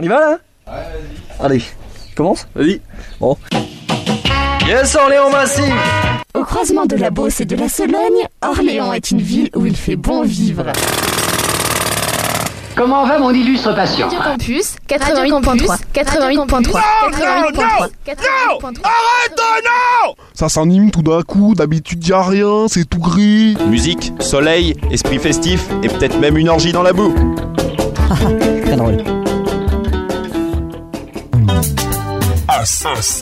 On y va là Ouais, vas-y. Allez, commence Vas-y. Bon. Yes, Orléans Massif Au croisement de la Beauce et de la Sologne, Orléans est une ville où il fait bon vivre. Comment va mon illustre patient Radio Campus 88.3 88.3 Arrête non Ça s'anime tout d'un coup, d'habitude y a rien, c'est tout gris. Musique, soleil, esprit festif et peut-être même une orgie dans la boue. Très drôle.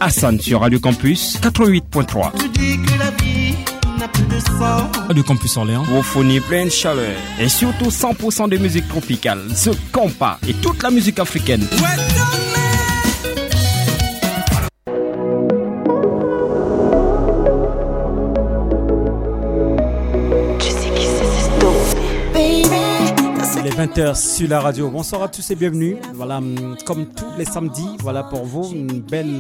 Hassan sur Radio Campus 88.3. Radio Campus Orléans. Vous fournit plein de chaleur et surtout 100% de musique tropicale, ce compas et toute la musique africaine. 20h sur la radio. Bonsoir à tous et bienvenue. Voilà, hum, comme tous les samedis, voilà pour vous une belle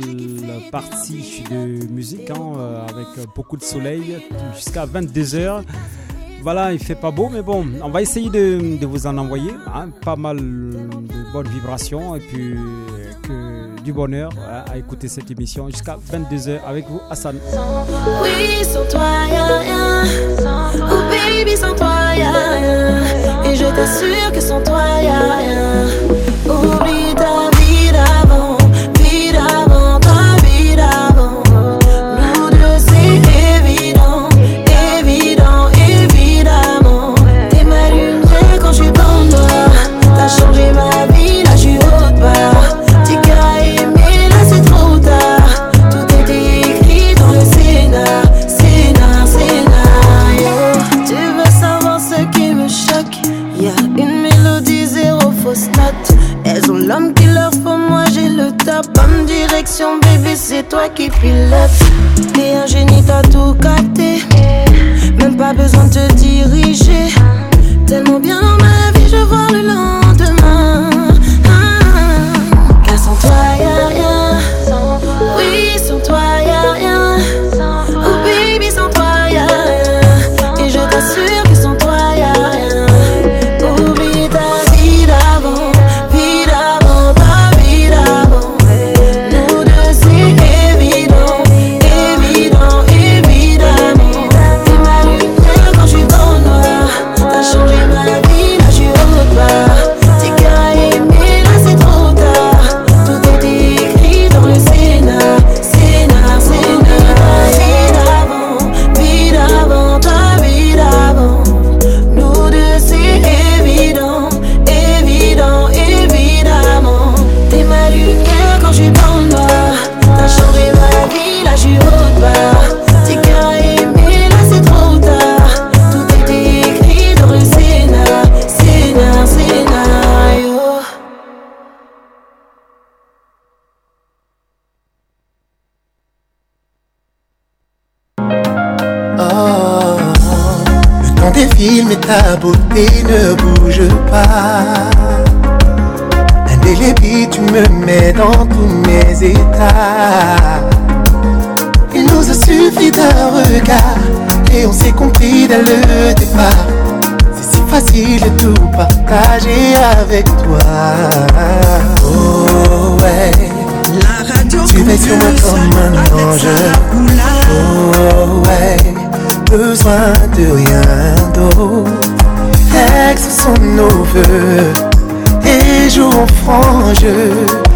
partie de musique hein, euh, avec beaucoup de soleil jusqu'à 22h. Voilà, il fait pas beau, mais bon, on va essayer de, vous en envoyer hein, pas mal de bonnes vibrations et puis euh, du bonheur hein, à écouter cette émission jusqu'à 22h avec vous, Hassan. Oui, sans toi, y'a rien. Oh baby, sans toi, y'a rien. Et je t'assure que sans toi, y'a rien. Oublie toi qui pilote. T'es un génie, t'as tout capté. Même pas besoin de te diriger. Tellement bien dans ma vie, je vois le lendemain. Il nous a suffi d'un regard Et on s'est compris dès le départ. C'est si facile de tout partager avec toi. Oh ouais. Tu veilles sur moi comme un ange. Oh ouais. Besoin de rien d'autre. Exauçons nos voeux Et jouons franc jeu Je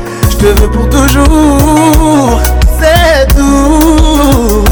te veux pour toujours C'est tout.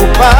preocupar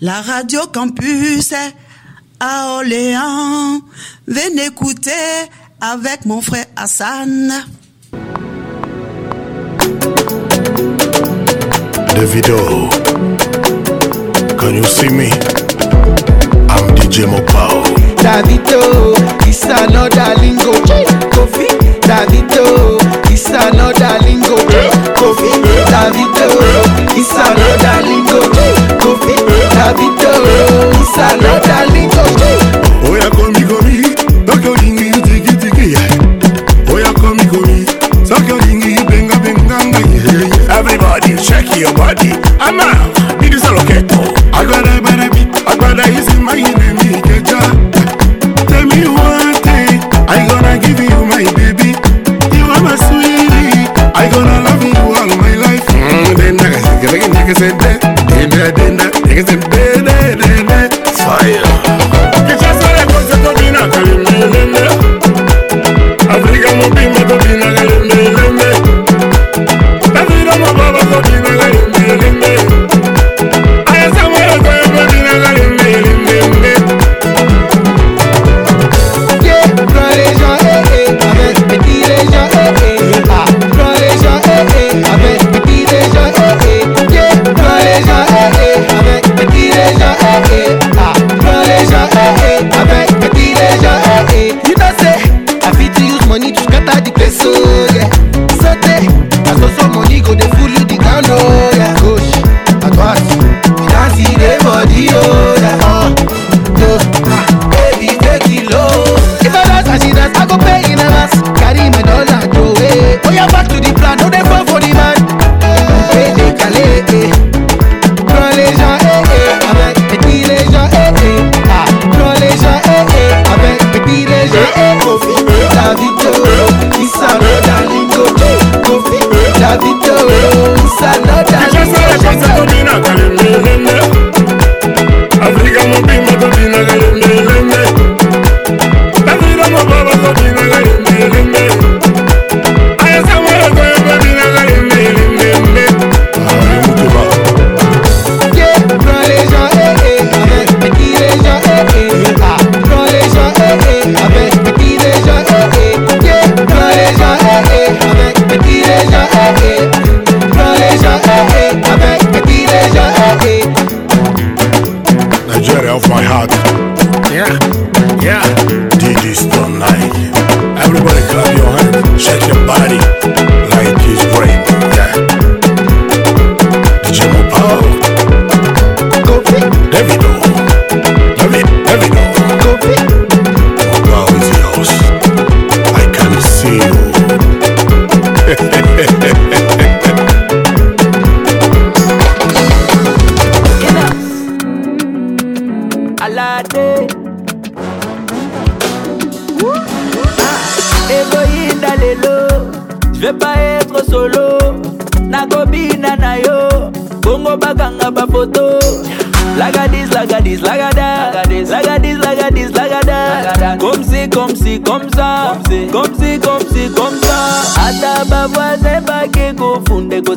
La radio campus à Orléans. Venez écouter avec mon frère Hassan. Davido, can you see me? I'm DJ Mopao. Davido, it's another lingo. Kofi, Davido, it's another lingo. Kofi, Davido, it's another lingo. Kofi, Davido, it's another lingo. Oya komi komi, tokyo lingi tiki tiki yeah. Oya komi komi, tokyo lingi benga benga nga yeah. Everybody shake your body, I'm out. Then that,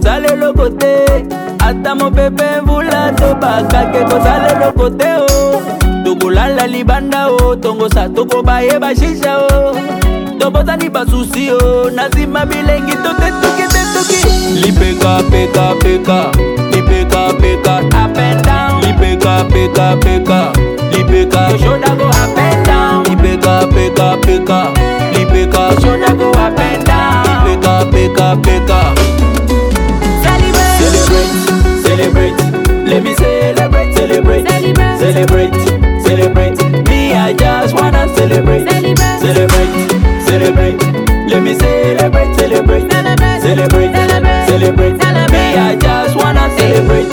koza leloko te. Ata mopepe mvula tobakake koza leloko te o tokolala libanda o tongosa tokobayeba shisha o oh. tobozani basusi o na nsima bilengi totetuki tetuki. Lipekapekapeka lipekapeka apenda lipekapekapeka lipeka oshodako apenda lipekapekapeka lipeka oshodako apenda lipekapekapeka celebrate celebrate. Let me celebrate celebrate. Celebrate. Celebrate me i just wanna celebrate. Celebrate. Celebrate let me celebrate celebrate. Celebrate. Celebrate me i just wanna celebrate.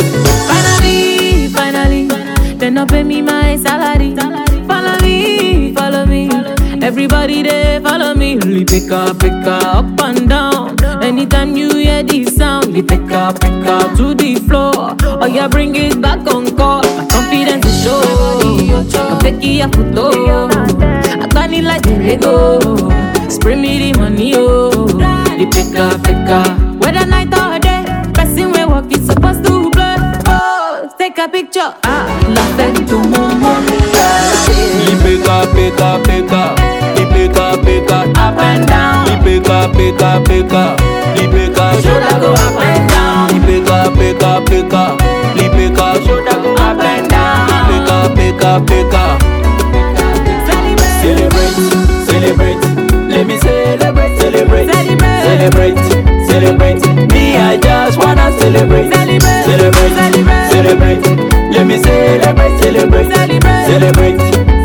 Finally, finally, they not pay me my salary. Follow me, follow me. Everybody they follow me. Only pick up, pick up, up and down. Anytime you hear this sound, you take up, pick up to the floor. Oh, or you bring it back on call. My confidence is show. I'm taking a photo. I got it like a Lego. Spray me the money, oh. You pick up, pick up. Whether night or day, passing where walk is supposed to blur. Oh, take a picture. Ah, love that to move, move. You pick up, pick up, pick up up, up, and down. He up, pick up, pick up. Go up and down. He up, pick up, pick up. Go up and down. He up, up, up. Celebrate, celebrate. Let me celebrate, celebrate, celebrate, celebrate. Me, I just wanna celebrate, celebrate, celebrate, celebrate. Let me celebrate, celebrate, celebrate,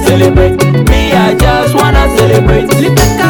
celebrate. Me, I just celebrate. Lift the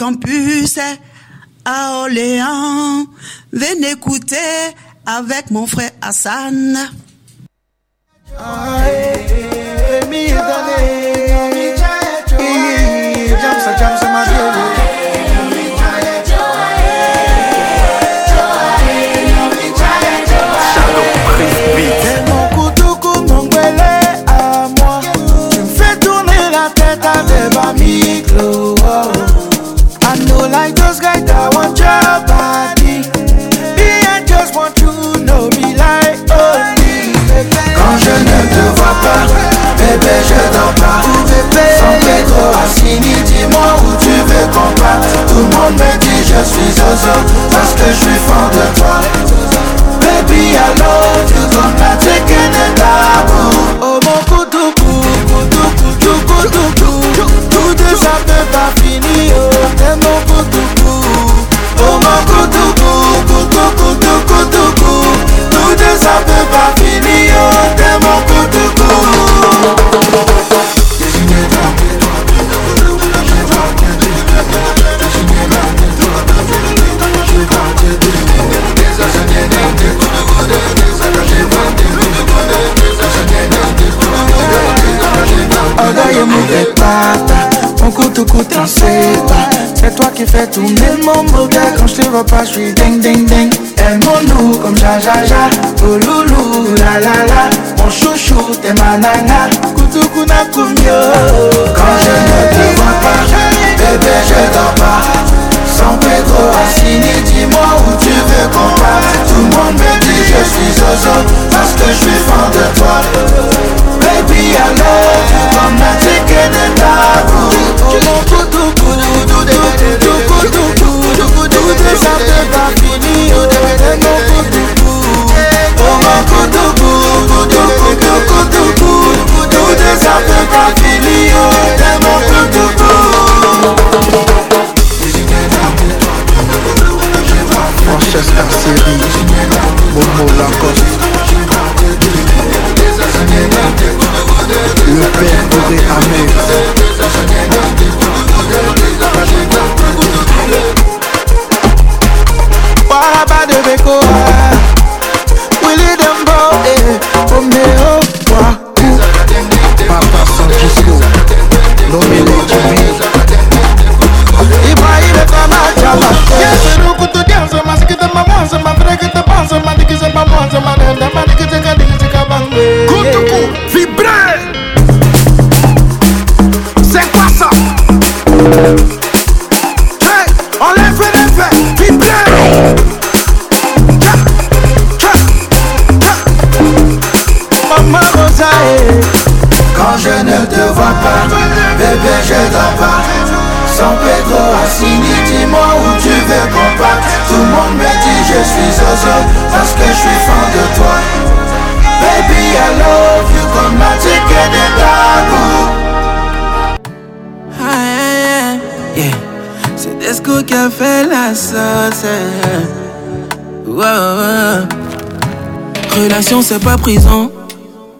campus à Orléans. Venez écouter avec mon frère Hassan. C'est toi qui fais tourner mon moteur Quand je te vois pas, je suis ding ding ding. Aime-nous comme ja ja ja. Oh loulou, la la la. Mon chouchou, t'es ma nana. Koutou na kumyo Quand je ne te vois pas Bébé, je dors pas. Sans Pedro Assini, dis-moi où tu veux qu'on parte. Tout le monde me dit je suis Zozo Parce que je suis fan de toi me I love you Le père Doré Ahmed Paraba de Beko Willy Dembo eh? Romeo Waku c'est pas prison.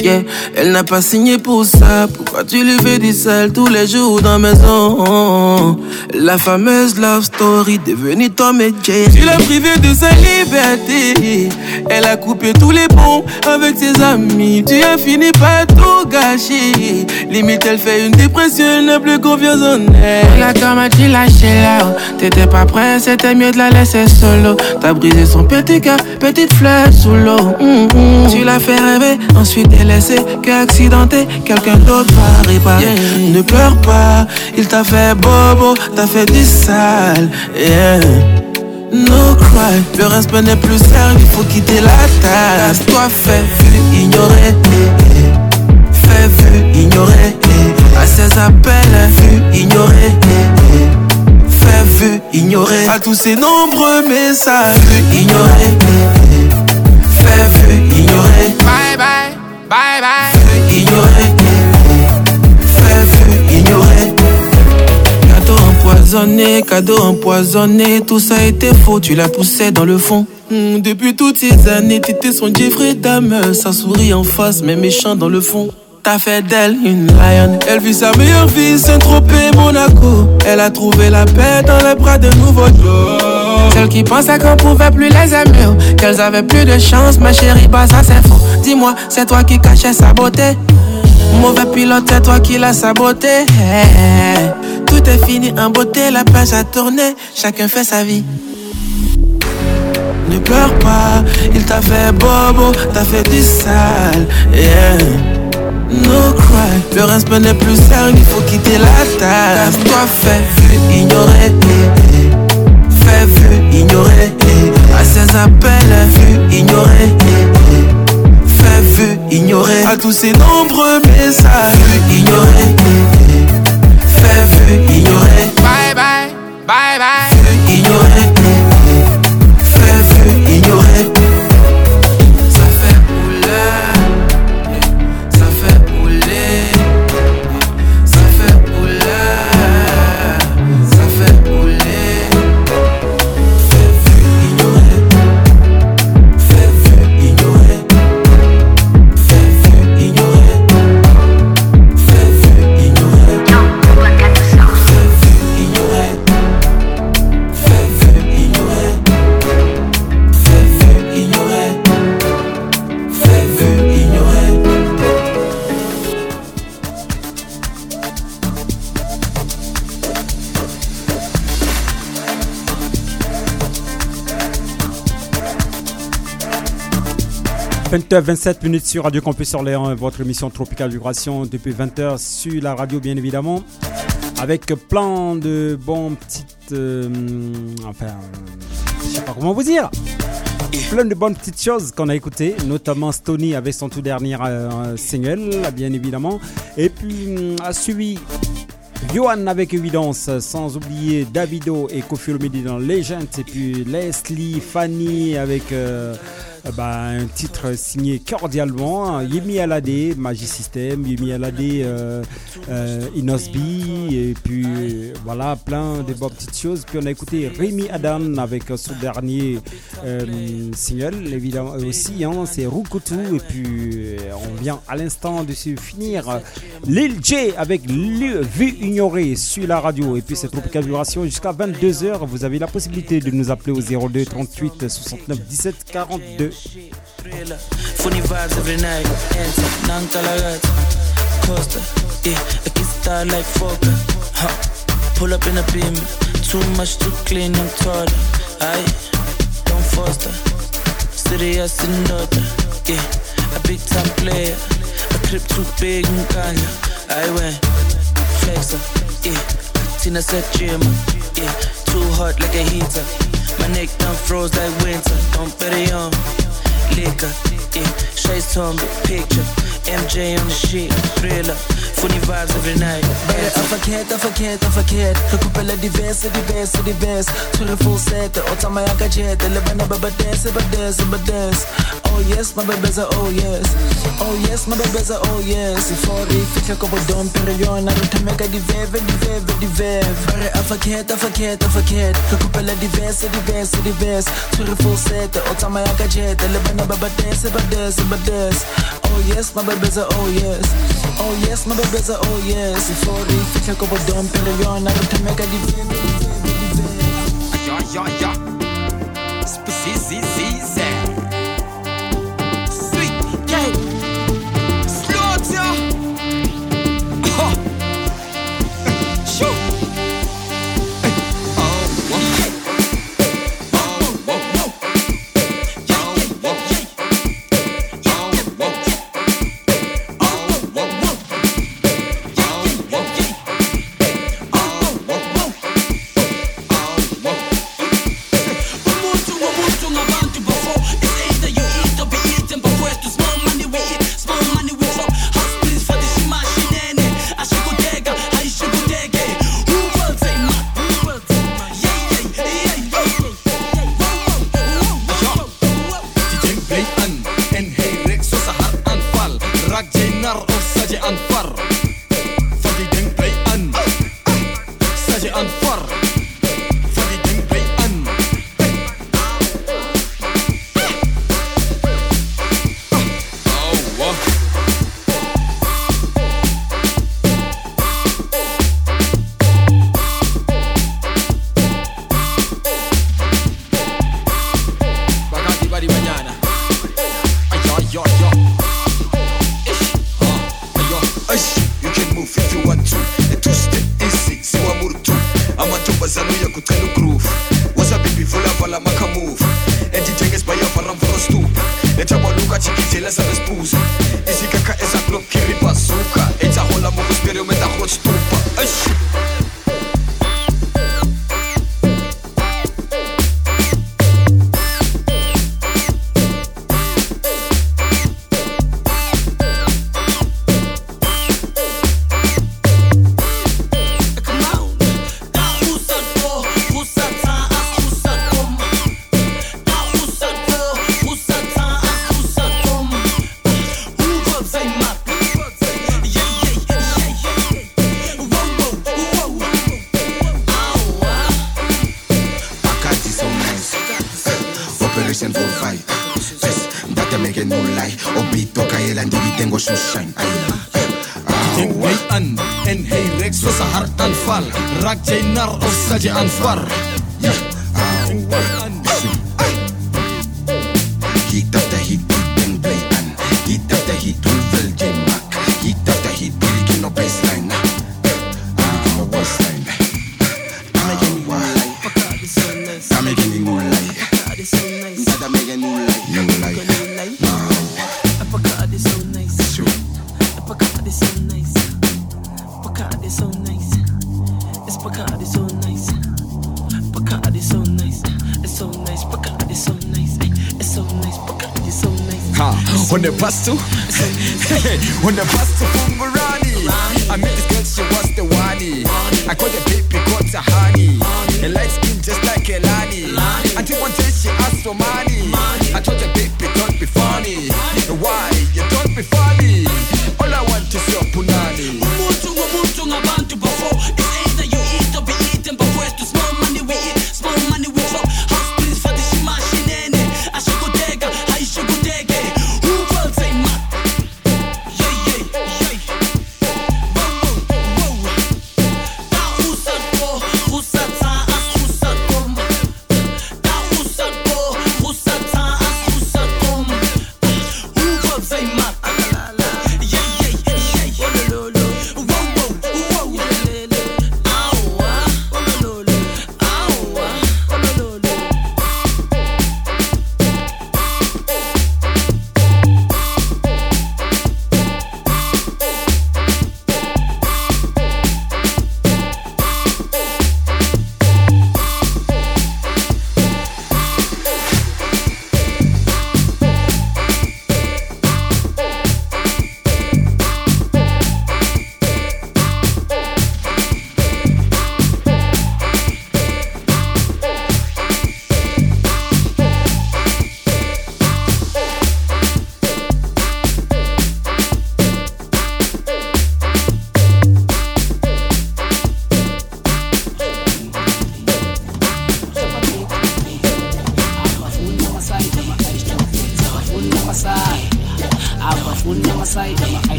Yeah. Elle n'a pas signé pour ça. Pourquoi tu lui fais du sale tous les jours dans la maison? La fameuse love story devenue Tom et Jerry. Tu l'as privé de sa liberté. Elle a coupé tous les ponts avec ses amis. Tu as fini par tout gâcher. Limite, elle fait une dépression, elle n'a plus confiance en elle. Regarde comment tu lâché là. T'étais pas prêt, c'était mieux de la laisser solo. T'as brisé son petit cœur, petite fleur sous l'eau. Mm, mm. Tu l'as fait rêver, ensuite délaissé, que accidenté, quelqu'un d'autre va réparer. Ne pleure pas, il t'a fait bobo, t'as fait du sale. Yeah. No cry, le respect n'est plus sérieux, il faut quitter la tasse. Toi, fais vu, ignorer. eh, eh. Fais vu, ignorer. eh. À ses appels, vu, eh. Fais vu, ignorer. À tous ces nombreux messages, vu, eh. Fais vu, ignorer. Bye bye, bye bye. Vu, ignorer. Cadeau empoisonné, tout ça était faux, tu l'as poussé dans le fond. Hmm, depuis toutes ces années, t'étais son Jeffrey Dahmer, ça sourit en face, mais méchant dans le fond. T'as fait d'elle une lion. Elle vit sa meilleure vie, Saint-Tropez, Monaco. Elle a trouvé la paix dans les bras de nouveaux Joe. Celle qui pensait qu'on pouvait plus les aimer, qu'elles avaient plus de chance, ma chérie, bah ça c'est faux. Dis-moi, c'est toi qui cachais sa beauté. Mauvais pilote, c'est toi qui l'as saboté. Tout est fini en beauté, la page a tourné, chacun fait sa vie. Ne pleure pas, il t'a fait bobo, t'as fait du sale. Yeah. No cry, le respect n'est plus sérieux, il faut quitter la tasse. Toi, fais vu, ignorer. eh, eh. Fais vu, ignorer. eh. À ses appels, vu, ignorer. Fais vu, ignorer. À tous ces nombreux messages, vu, ignorer. Eh, eh. Fais vu, ignorer. Bye bye, bye bye. Vu, ignorer. 20h27 minutes sur Radio Campus Orléans, votre émission Tropical Vibration depuis 20h sur la radio bien évidemment, avec plein de bons petites, euh, enfin, je sais pas comment vous dire, plein de bonnes petites choses qu'on a écoutées, notamment Stony avec son tout dernier euh, single, bien évidemment, et puis a suivi Johan avec évidence, sans oublier Davido et Kofi Olomide dans Legend, et puis Leslie, Fanny avec euh, bah, un titre signé cordialement. Yemi Alade, Magic System, Yemi Alade, euh, euh, Inosby, et puis voilà, plein de bonnes petites choses. Puis on a écouté Rémi Adam avec son dernier single, évidemment aussi, hein, c'est Rukutu. Et puis on vient à l'instant de se finir Lil J avec Vue ignorée sur la radio. Et puis cette Tropical Vibration jusqu'à 22h. Vous avez la possibilité de nous appeler au 02 38 69 17 42. Funny vibes every night. Enter, Nankalagat. Costa, yeah, I get star like Foka. Huh. Pull up in a beam. Too much to clean and toilet. Aye, don't foster. Serious in daughter. Yeah, a big time player. A trip too big and kanya. I went flexer. Yeah, Tina said gym. Yeah, too hot like a heater. My neck done froze like winter. Don't bet it on liquor, yeah. Shades on the picture. MJ on the shit, thriller. Funny vibes every night. Bare er forkert, er forkert, er forkert Re kopela diverse, diverse, diverse Tshwere full set, o tsamaya ka jet. Le bana ba ba dance, ba dance, ba dance. Oh yes, my bebeza, oh yes. Oh yes, my bebeza, oh yes. For re fitlhe ko bodom Pero yona re thameka diveve, diveve, diveve Bare er forkert, er forkert, er forkert Re kopela diverse, diverse, diverse. Tshwere full set, o tsamaya ka jet. Le bana ba ba dance, ba dance, ba dance. Oh yes, my oh yes. Oh yes, my bebeza, oh yes. For re fitlhe ko bodom Pero yona re thameka diveve, diveve, diveve Ja, ja, ja. Spesizi, Sweet sadece ansvar When the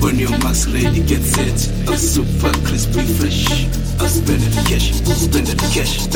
When your max ready, get it, I'm super crispy, fresh. I spend it cash, spending cash.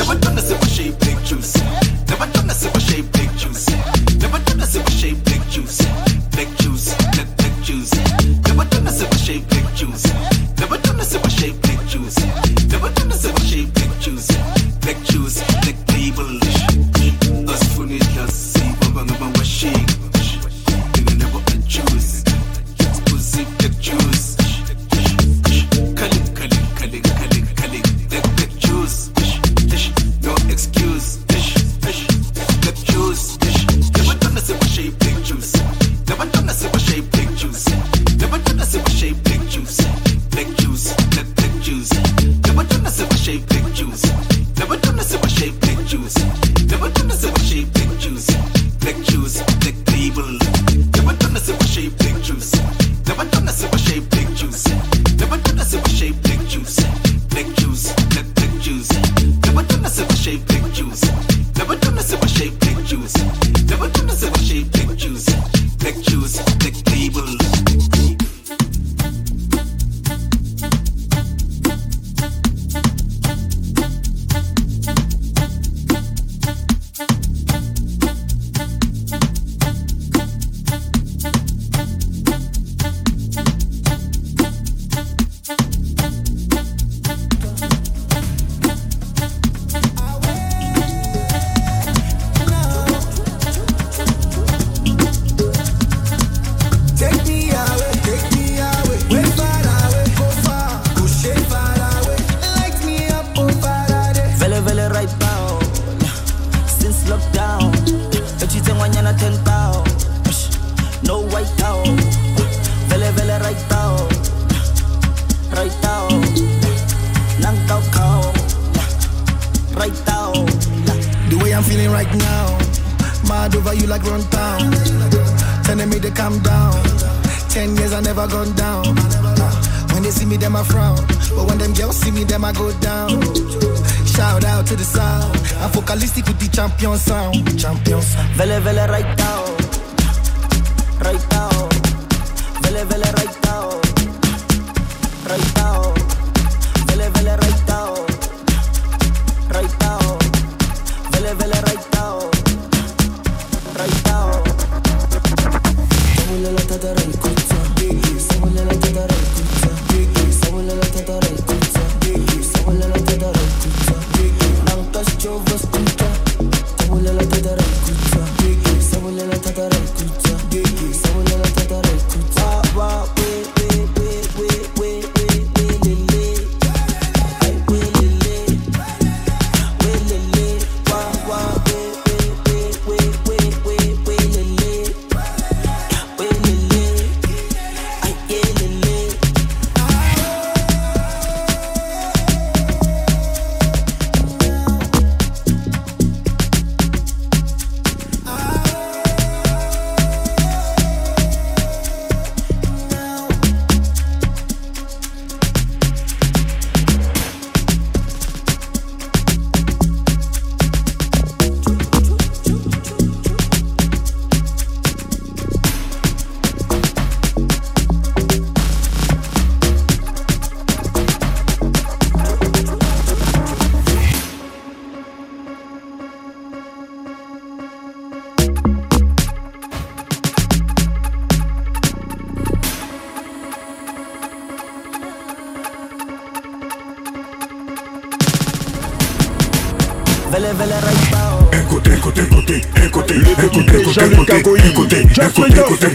Écoutez, écoutez, écoutez, écoutez, écoutez, écoutez, écoutez, écoutez, écoutez, écoutez,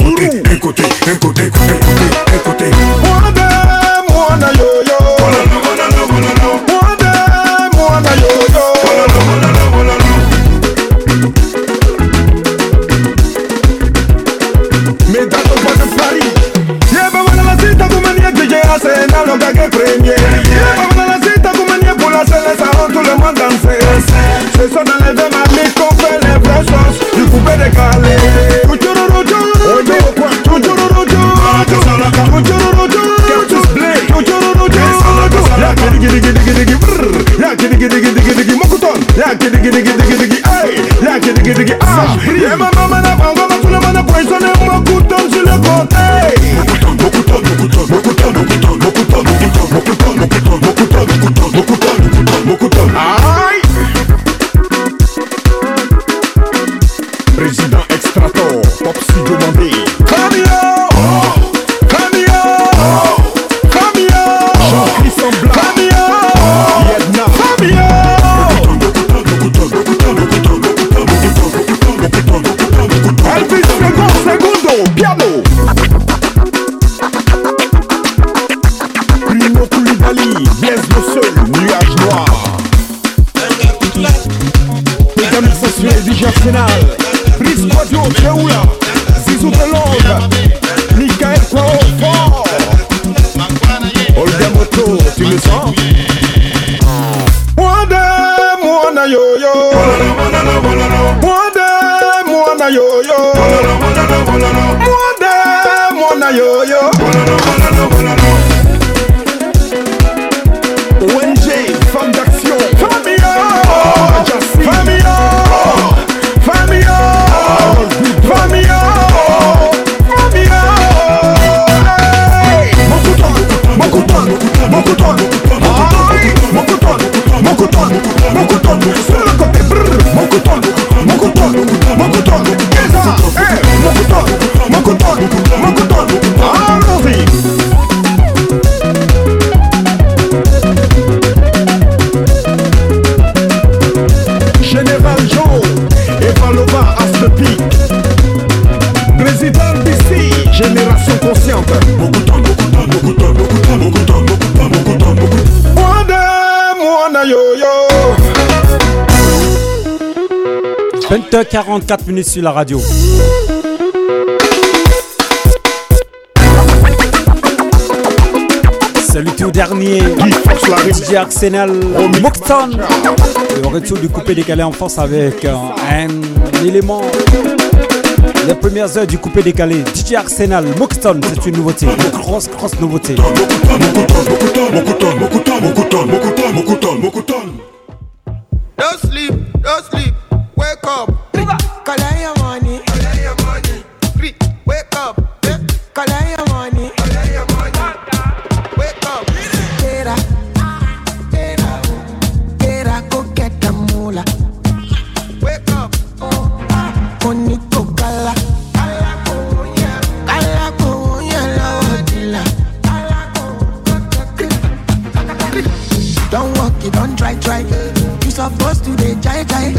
écoutez, écoutez, écoutez, écoutez, écoutez, 啊！8h44 minutes sur la radio. C'est le tout dernier DJ Arsenal Moxton. Le retour du coupé décalé en France avec un élément. Les premières heures du coupé décalé, DJ Arsenal, Moxton, c'est une nouveauté, une grosse, grosse nouveauté. die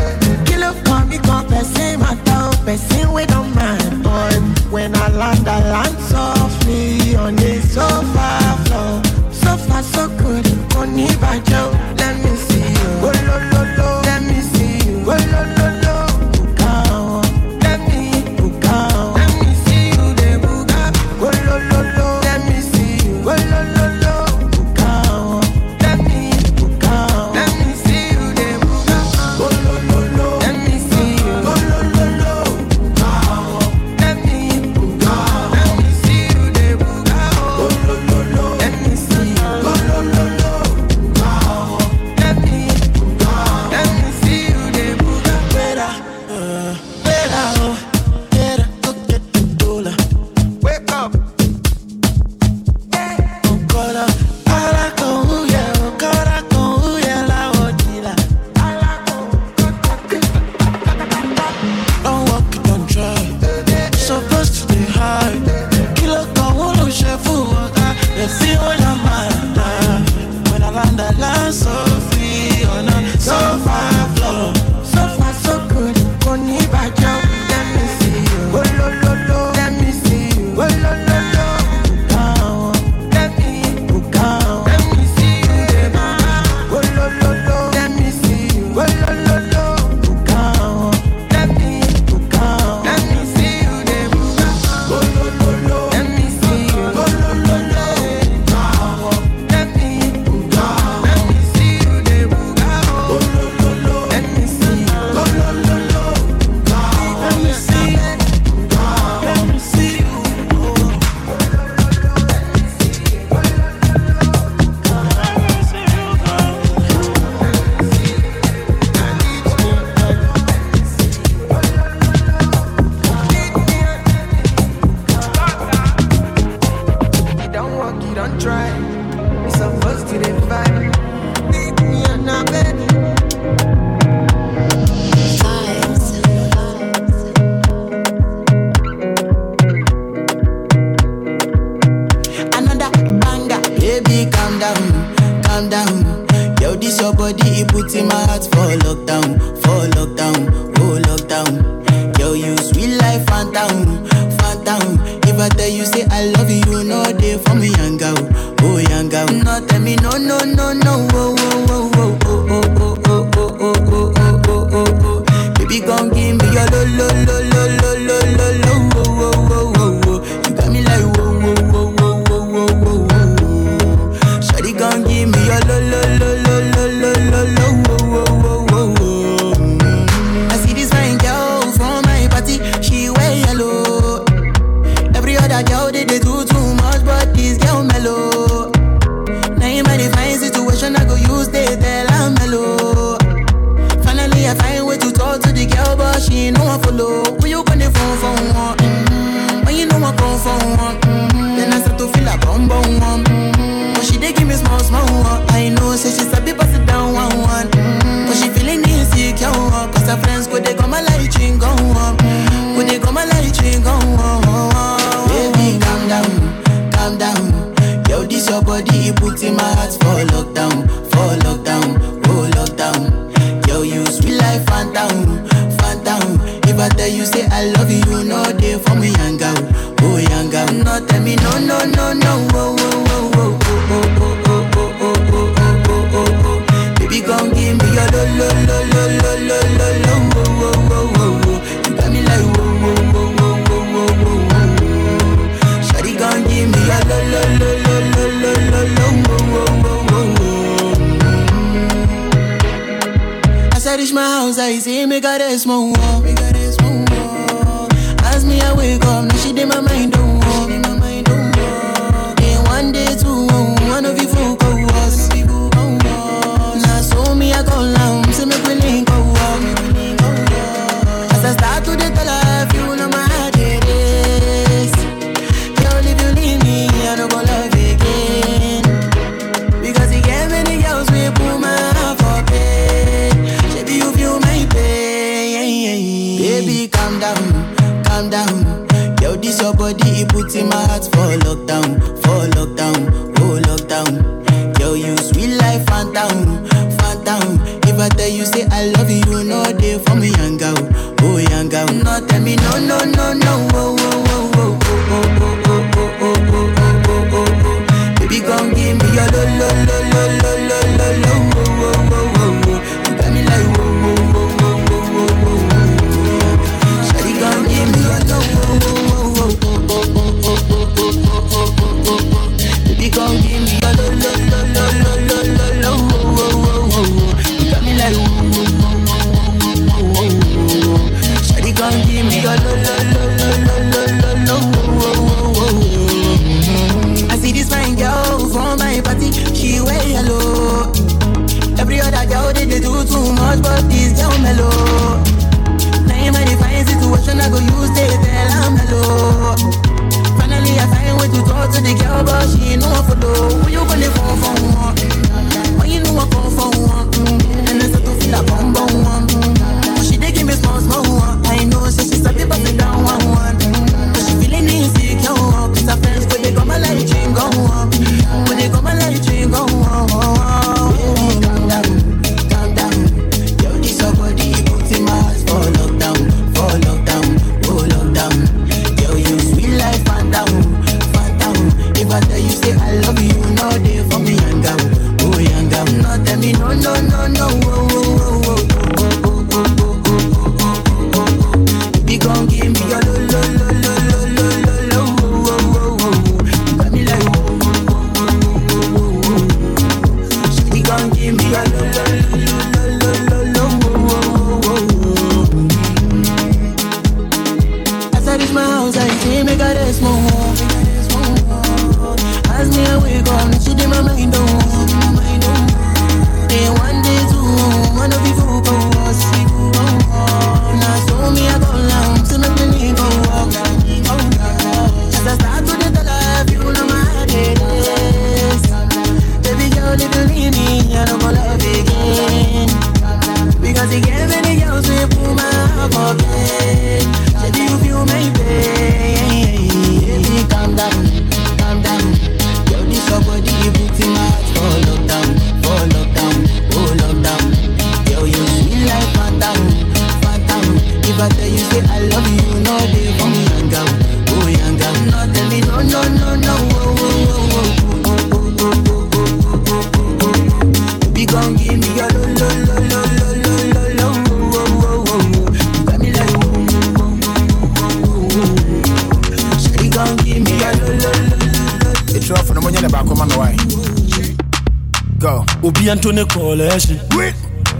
collection.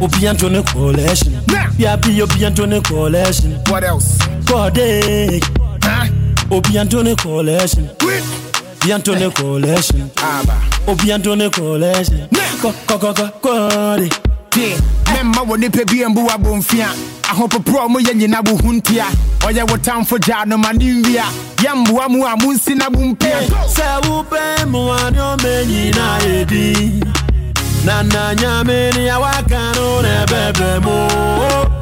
Obi collection. Yeah, be Obi Anthony collection. What else? Kodak. Huh? Obi Anthony collection. Obi Anthony collection. Obi Anthony collection. Kodak. mɛmma wɔ nipa bi mbu abɔmfia ahopoprɔ mu yɛ nyina wo ho ntia ɔyɛ wo tamfo gyaa nomane nwia yɛmmoa mu a monsi na bo mpia sɛ wopɛ mmoa ne ɔmɛ ɛdi na nna nyamini ya wakano n'ebebe mu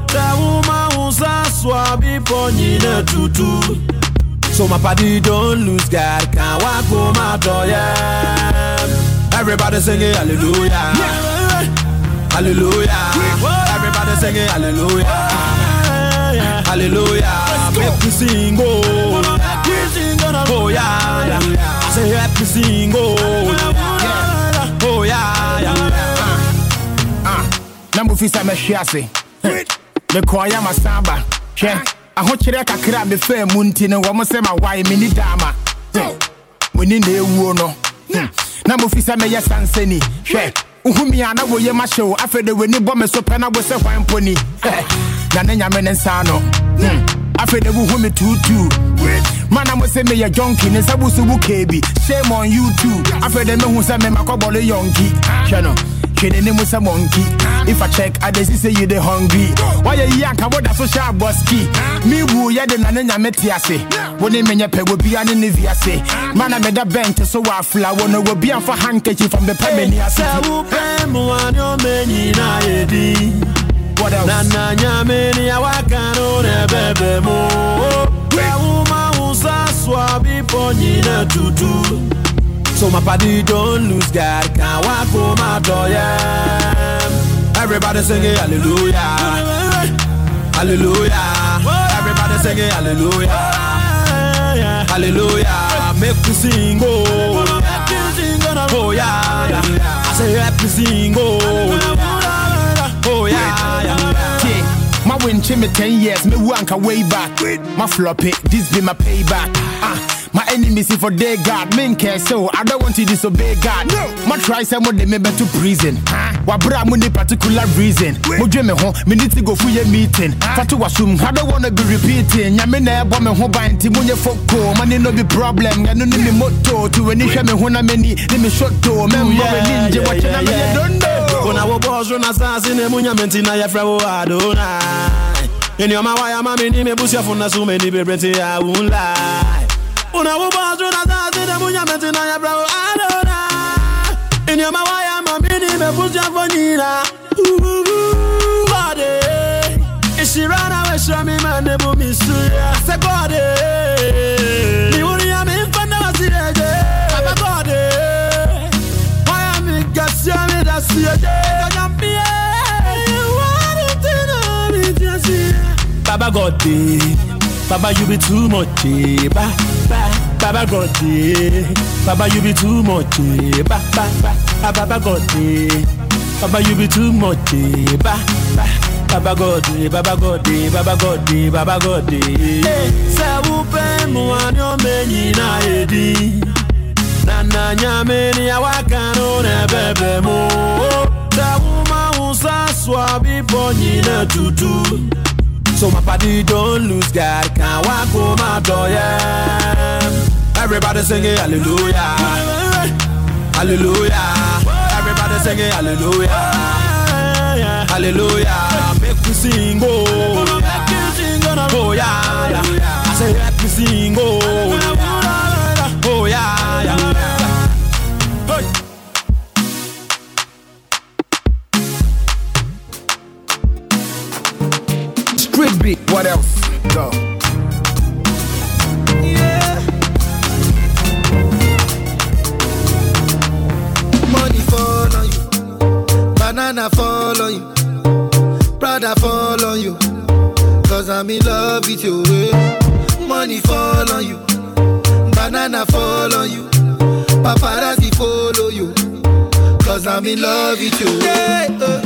tewuma wusa swa bifo nyine tutu. So my party don't lose God can walk on my door yeah everybody singing hallelujah. Hallelujah. Everybody singing hallelujah. Hallelujah. Make me sing oh. Oh yeah. Say happy sing oh. Yeah. Oh yeah na mofi sɛ mɛhwe ase mekɔɔyɛ masan ba hwɛ ahokyerɛ kakra a mefɛɛ mu nti no wɔ m sɛ mawae menni daama moni na ɛwuo no na mofi sɛ mɛyɛ sansani hwɛ wohumia na woyɛ mahyɛ wo afei de w'ani bɔ me so pɛ na wo sɛ hwan ni. Na ne nyame ne nsa no afei na ehuhu mi tuutuu mana mo se meyɛ jɔnki ne nsa busu bu keebi shame on you too. Afei na mehu sɛ mema kɔbɔle yɔnki hwɛ no hwɛ n'anim sɛ mɔnki if i check adesi say you dey hungry. Wɔyɛ yi anka woda so hyɛ abɔ ski mi wu yɛ de na ne nyame te ase. Wo ne menyɛ pɛ wo bia ne ne vi ase. Mana meda bench so wɔ afla wɔ no wɔ bia mfa handkerchief from the pɛ mani ase. Sɛ wo pɛ mu wa ne ɔmɛ nyinaa yɛ What else? na na nyame ne awaka no ne ɛbɛbɛ mu sɛ woma wo sa soa tutu so my body don't lose God. Can walk home out yeah everybody singing hallelujah. Hallelujah. Everybody singing hallelujah. Hallelujah. Make we sing oh. Oh yeah, yeah. I say help me oh. Win me 10 years, me wanka way back. My flop it, this be my payback. Ah. My enemies see for their God, men care so I don't want to disobey God. No, my try some of them me to prison. Wa bra mo ni particular reason. Mo me ho, me need to go for your meeting. Fatu wasum, I don't wanna be repeating. Nya me na ebo me ho ban ti mo nye foko, money no be problem. Ya no ni me motto to any hwe me ho na me ni, ni me shot to. Me mo we ninja watch na me you don't know. Kona wo bozo na sasi ne munya menti na yefra wo Adonai. Eni oma wa ya mami ni me busia funa su me ni bebrente ya won't lie. Una wo bozo na sasi ne munya menti na yefra wo Adonai. Eni oma wa ya mami ni me busia fonina. Body. Ishirana we shra mi mane bu mi suya. Se body. God dey, Baba you be too much eh, ba ba. Baba God dey, Baba you be too much eh, ba ba ba. Baba God dey, Baba you be too much eh, ba ba. Baba God dey, Baba God dey, Baba God dey, Baba God dey. Eh, Sẹ́wúpẹ́ mu àdéhùnmẹ́yìn náà èdè. Nana nyamini awakanu nebebe mu. Sẹ́wúmáwùsá sọ àbí bọ̀ yìí náà tútù. So my body don't lose God. Can't walk home out yeah. Everybody singing hallelujah. Hallelujah. Everybody singing hallelujah. Hallelujah. Make we sing oh oh yeah, yeah. I say let me sing oh beat, what else? Go. Money fall on you, banana fall on you, Prada fall on you. Cause I'm in love with you. Money fall on you, banana fall on you, paparazzi follow you. Cause I'm in love with you. Yeah, uh,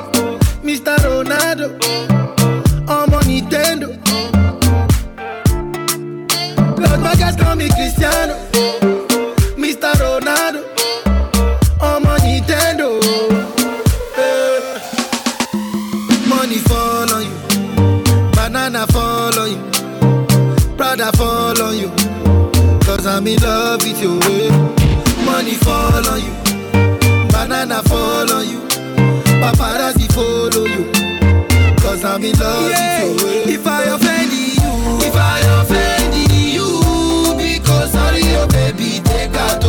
Mr. Ronaldo, I'm on Nintendo. My guys call me Cristiano, Mr. Ronaldo, I'm on Nintendo. Eh. Money fall on you, banana fall on you, Prada fall on you. Cause I'm in love with you. Money fall on you, banana fall on you, you. In love with you. If I offend you, if I offend you, because sorry, oh baby, take out.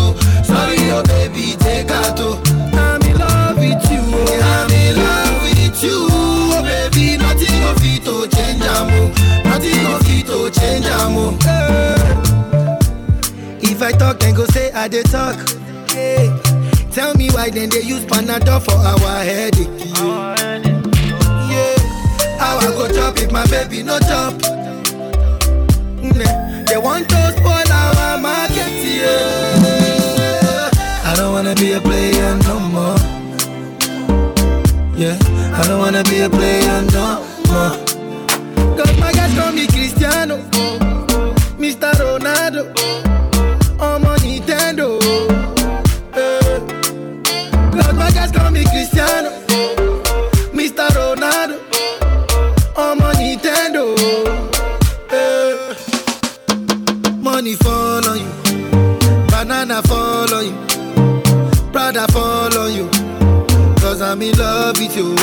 Sorry, oh baby, take out. I'm in love with you. I'm in love with you. Oh baby, nothing of it to change amo. Nothing of it to change amo. If I talk, then go say I dey talk. Hey. Tell me why then they use Panadol for our headache. Yeah. How I go chop if my baby no chop? They want to spoil our market, yeah. I don't wanna be a player no more. Yeah, I don't wanna be a player no more. Cause my guys call me Cristiano, Mr. Ronaldo, I'm on Nintendo. eh. Cause my guys call me Cristiano, Prada fall on you. Cause I'm in love with you.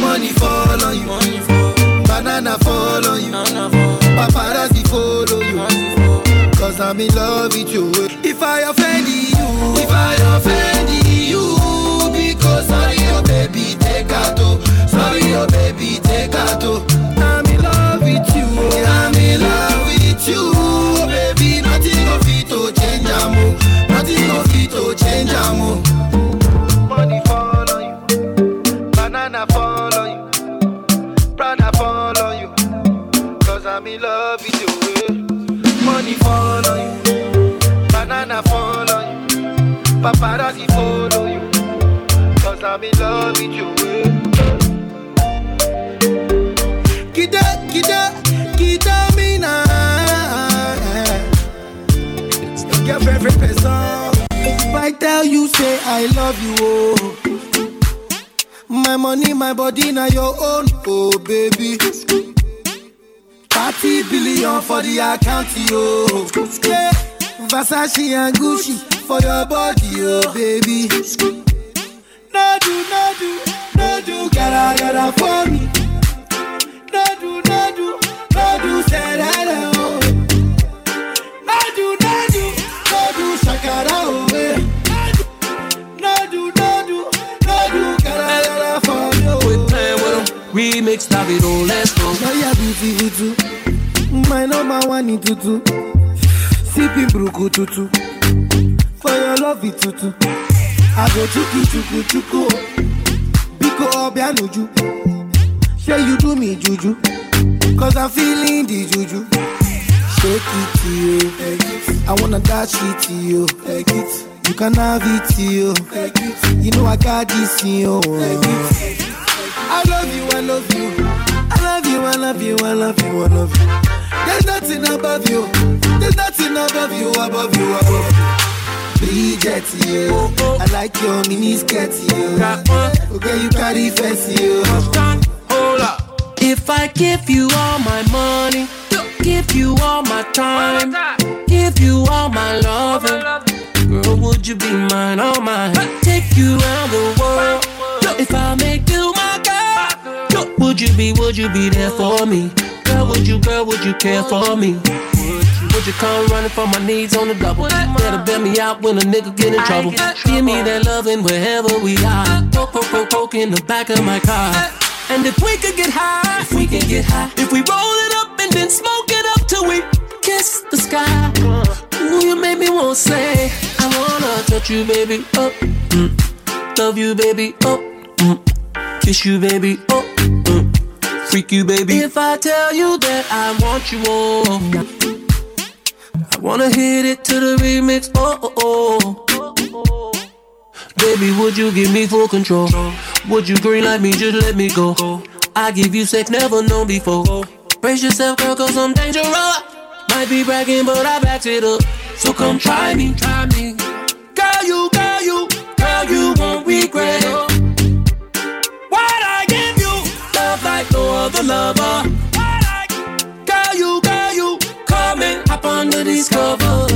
Money fall on you. Banana fall on you. Paparazzi follow you. Cause I'm in love with you. If I offend you, if I offend you, because sorry, oh baby, take out. oh. Sorry, oh baby, take out. I'm in love with you. I'm in love with you. Of change, amo. Money fall on you, banana fall on you, Prada fall on you, cause I'm in love with you. eh. Money fall on you, banana fall on you, paparazzi follow you, cause I'm in love with you. eh. Kida, kida, kida mina. It's your favorite person. If I tell you, say I love you, oh. My money, my body, now your own, oh baby. 30 billion for the account, yo. Yeah. Versace and Gucci for your body, oh baby. No do, no do, no do, gotta, gotta for me. No do, no do, no do, say that, oh. No do, no do, no do, shakara, oh, eh. With 'em. Remix, Davido, let's go. Now you're beautiful too. My number one in tutu. Sipping bruku tutu. For your love it tutu. I go chuku chuku chuku. Biko obianuju. Say you do me juju. Cause I'm feeling the juju. Shake it to you. I wanna dash it to you. Take it. You can have it to you. It. You know I got this in you. I love you, I love you. I love you, I love you, I love you, I love you. There's nothing above you. There's nothing above you, above you, above you. Bridget, you. I like your mini skirt, you. Okay, you carry fancy, you. Hold up. If I give you all my money, give you all my time, give you all my loving, girl, would you be mine, all mine? Take you around the world. If I make you my girl, would you be, would you be there for me? Girl, would you, girl, would you care for me? Would you come running for my needs on the double? Better bail me out when a nigga get in trouble. Give me that loving wherever we are. Poke, poke, poke, poke in the back of my car. And if we could get high, if we can get high, if we roll it up and then smoke it up till we kiss the sky. Ooh, you make me want to say, I wanna touch you, baby, up. Mm. Love you, baby, up. Mm. Kiss you, baby, up. Freak you, baby. If I tell you that I want you all. I wanna hit it to the remix, oh oh oh. Baby, would you give me full control? Would you green like me, just let me go? I give you sex never known before. Brace yourself, girl, cause I'm dangerous. Might be bragging, but I backed it up. So come try me, try me. Girl, you, girl, you, girl, you won't regret lover. Girl, you, girl, you, come and hop under these covers.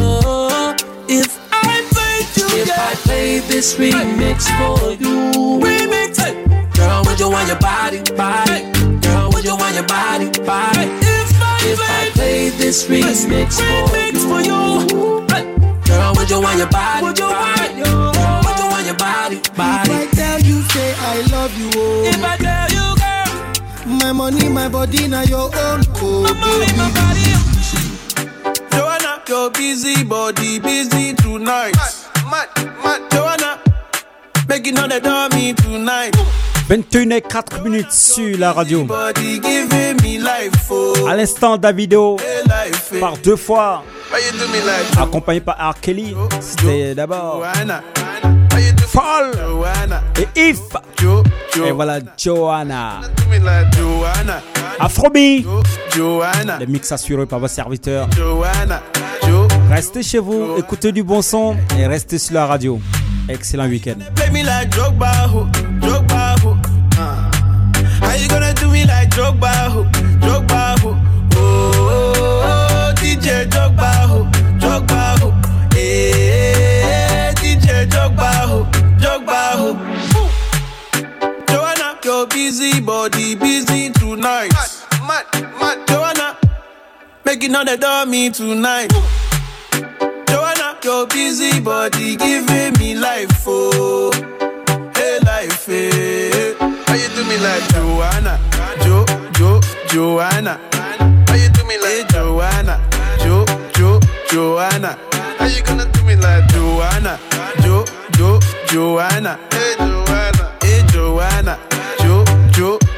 If I played you, if I played this remix for you, remix, girl, would you want your body, body? Girl, would you want your body, body? If I, if I played this remix, for you, girl, would you want your body, would you body? Girl, would you want your body, body? If I tell you, say I love you, oh. My money, my body, now your own, oh, my baby. my body. Joanna, your busy body busy tonight. Mad, mad, mad. Joanna, making all the dummy tonight. 21 et 4 minutes sur la radio. Oh. À l'instant, Davido, par deux fois, accompagné par R. Kelly. C'était d'abord Fall et If. Et eh, voilà Johanna. Afrobi. Le mix assuré par vos serviteurs. Restez chez vous, écoutez du bon son et restez sur la radio. Excellent week-end. Your busy body busy tonight. Mad, mad, mad. Joanna, making all the dummy tonight. Joanna, your busy body giving me life, oh, hey life, hey. How you do me like Joanna, Jo, Jo, Joanna? How you do me like Joanna, Jo, Jo, Joanna? How you gonna do me like Joanna, Jo, Jo, Joanna? Hey Joanna, hey Joanna, Jo, Jo,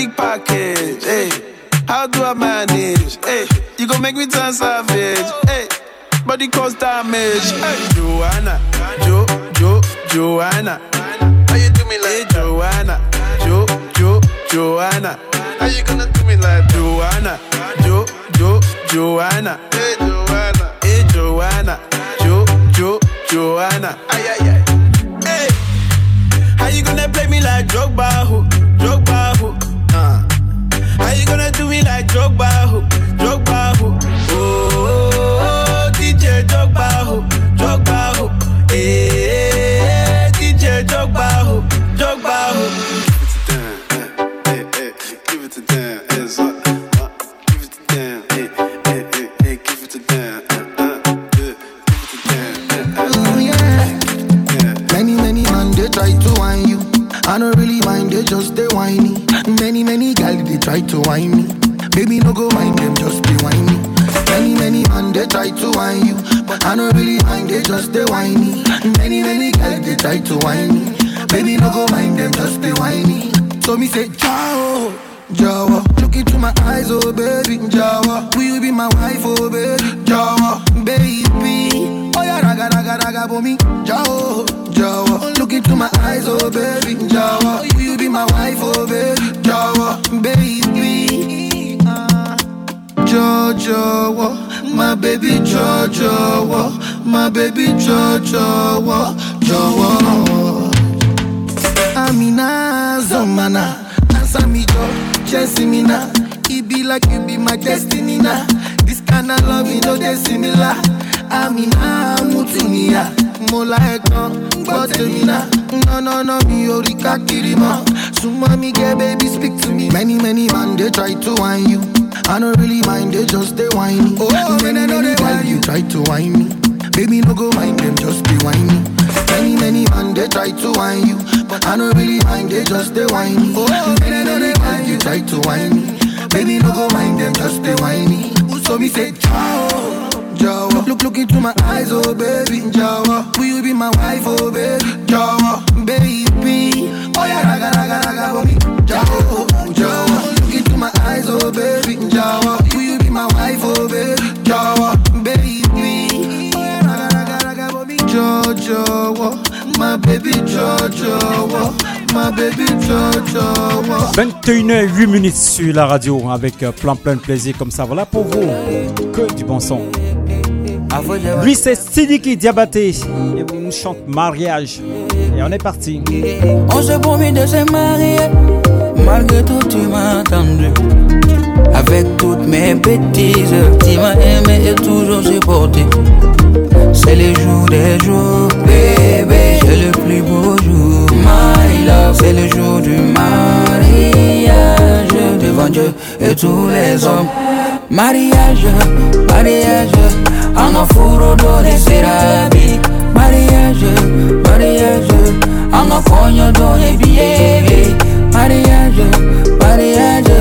Big package, hey. How do I manage? Hey, you gon' make me turn savage. Hey, body cause damage. Hey, Joanna, Jo, Jo, Joanna. How you do me like hey, Joanna, Jo, Jo, Joanna? How you gonna do me like Joanna, Jo, Jo, Joanna? Hey, Joanna, hey, Joanna, Jo, Jo, Joanna. Ay, ay, ay. Hey, how you gonna play me like Drogba, ho, Drogba, ho? How you gonna do me like Drogba, ho, Drogba, ho? Oh, oh, oh, DJ Drogba, ho, Drogba, ho. Eh, DJ Drogba, ho, Drogba, ho. Give it to Dan, hands up. Uh, Give it to Dan, hey, hey, hey, hey, give it to Dan. Uh, uh, give it to Dan. Uh, uh, Oh, yeah. Many, many man, they try to whine you. I don't really mind, they just they whiny. Many, many gal, they try to whine me. Baby, no go mind them, just be whiny. Many, many man, they try to whine you. But I don't really mind, they just they whiny. Many, many gal, they try to whine me. Baby, no go mind them, just be whiny. So me say, ciao. Jawa, look into my eyes, oh baby, Jawa, will you be my wife, oh baby, Jawa, baby, oh yeah, raga, raga, raga, for me, Jawa, Jawa, look into my eyes, oh baby, Jojo, my baby Jojo, my baby Jojo, Jojo. Amina Zomana, answer me Joe, Chelsea me now. It be like you be my destiny now. This kind of love, you know they similar. Amina Mutunia, Mola Ekon, but me now. No, no, no, me Orika Kirima. So mommy, get baby, speak to me. Many, many man, they try to whine you. I don't really mind, they just they whiny. Oh, many, many while you try to whine me. Baby, no go mind them, just be whiny. Many, many man, they try to whine you. But I don't really mind, they just they whiny. Oh, many, many while you try to whine me. Baby, no go mind them, just they whiny. So me say, ciao. Jawa, look, look into my eyes, oh baby, Jawa, will you be my wife, oh baby, Jawa, baby, oh yeah, raga, raga, raga, for me, Jawa, Jawa, look into my eyes, oh baby, Jawa, will you be my wife, oh baby, Jawa, baby, oh yeah, raga, raga, raga, for me, Jojo, my baby, Jojo, my baby, Jojo. 21h 8 minutes sur la radio avec euh, plein plein de plaisir comme ça. Voilà pour vous. Que du bon son. Lui c'est Sidiki Diabaté. Et il nous chante mariage. Et on est parti. On s'est promis de se marier. Malgré tout, tu m'as attendu. Avec toutes mes bêtises, tu m'as aimé et toujours supporté. C'est le jour des jours, bébé. C'est le plus beau jour, my love. C'est le jour du mariage devant Dieu et tous les hommes. Mariage, mariage, anga furo dole serabi. Mariage, mariage, anga konyo dole biebe. mariage mariage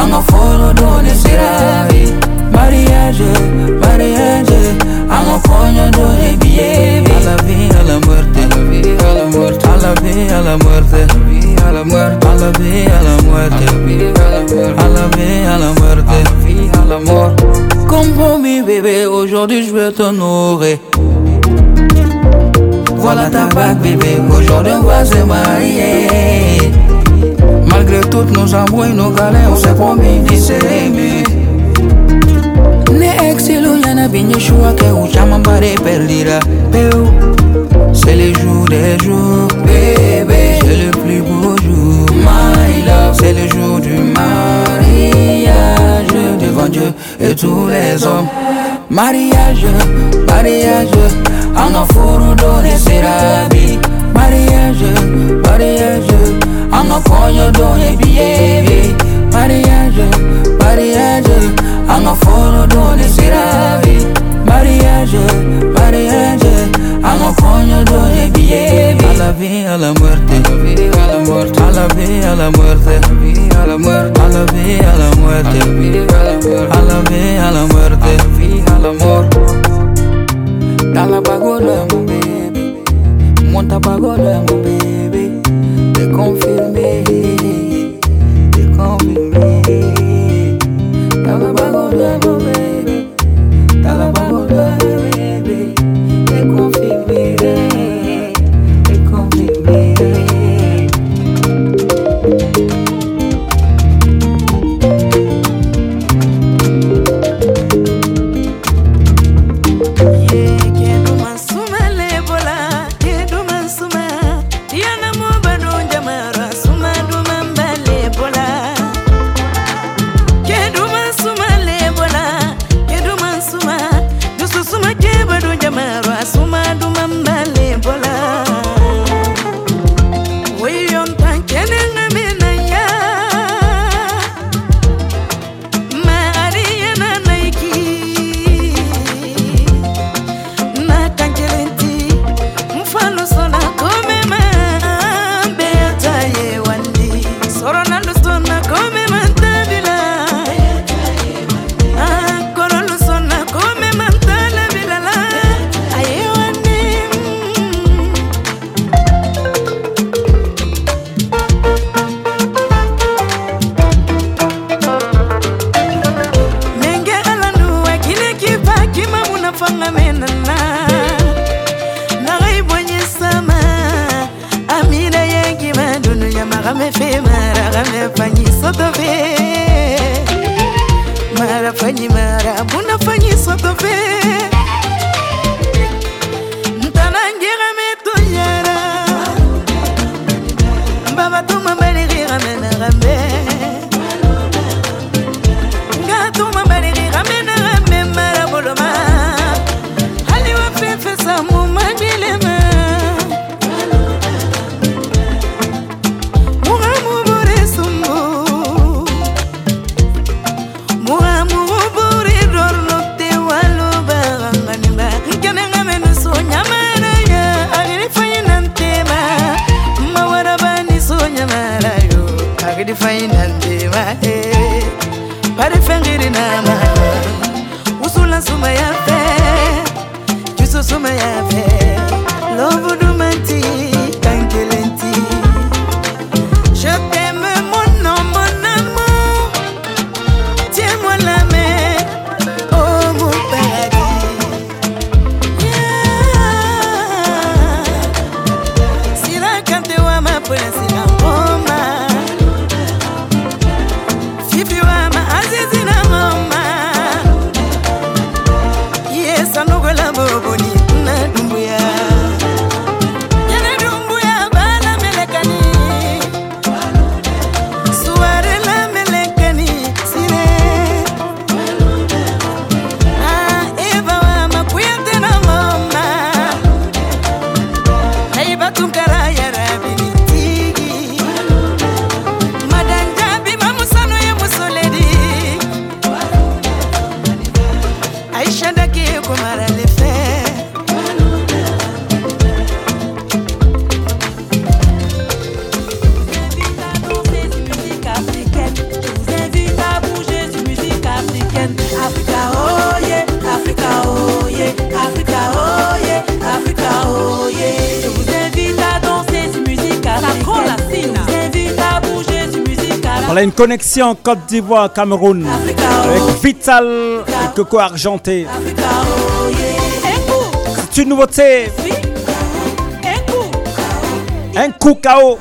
anga folo done siravi mariage mariage anga fogna done bievi alla via alla morte alla via alla morte alla via alla morte alla muerte. Alla via alla muerte. Alla via alla muerte. Alla mort. Comme promis bébé aujourd'hui je vais t'honorer voilà ta bague bébé. Aujourd'hui on va se marier. Malgré toutes nos embrouilles, nos galères, on s'est promis de s'aimer. Ne exilo yana binye shua ke uchama mbare perdira. Peu C'est le jour des jours Bébé. C'est le plus beau jour. My love. C'est le jour du mariage Devant Dieu et tous les hommes. Mariage, mariage Anga furu done serabi. Mariage, mariage I'm a follow a on your. A la vida, a la muerte, a la vida, a la muerte, a la vida, a la muerte, a la a la vida, a la muerte, a la vida, a la muerte, a la vida, a la muerte. confirmer. Connexion Côte d'Ivoire, Cameroun. Avec Vital et Coco Argenté. C'est une nouveauté. Un coup KO.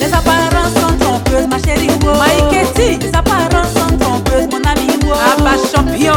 Les apparences sont trompeuses, ma chérie. Maïketi, les apparences sont trompeuses, mon ami. Abba champion,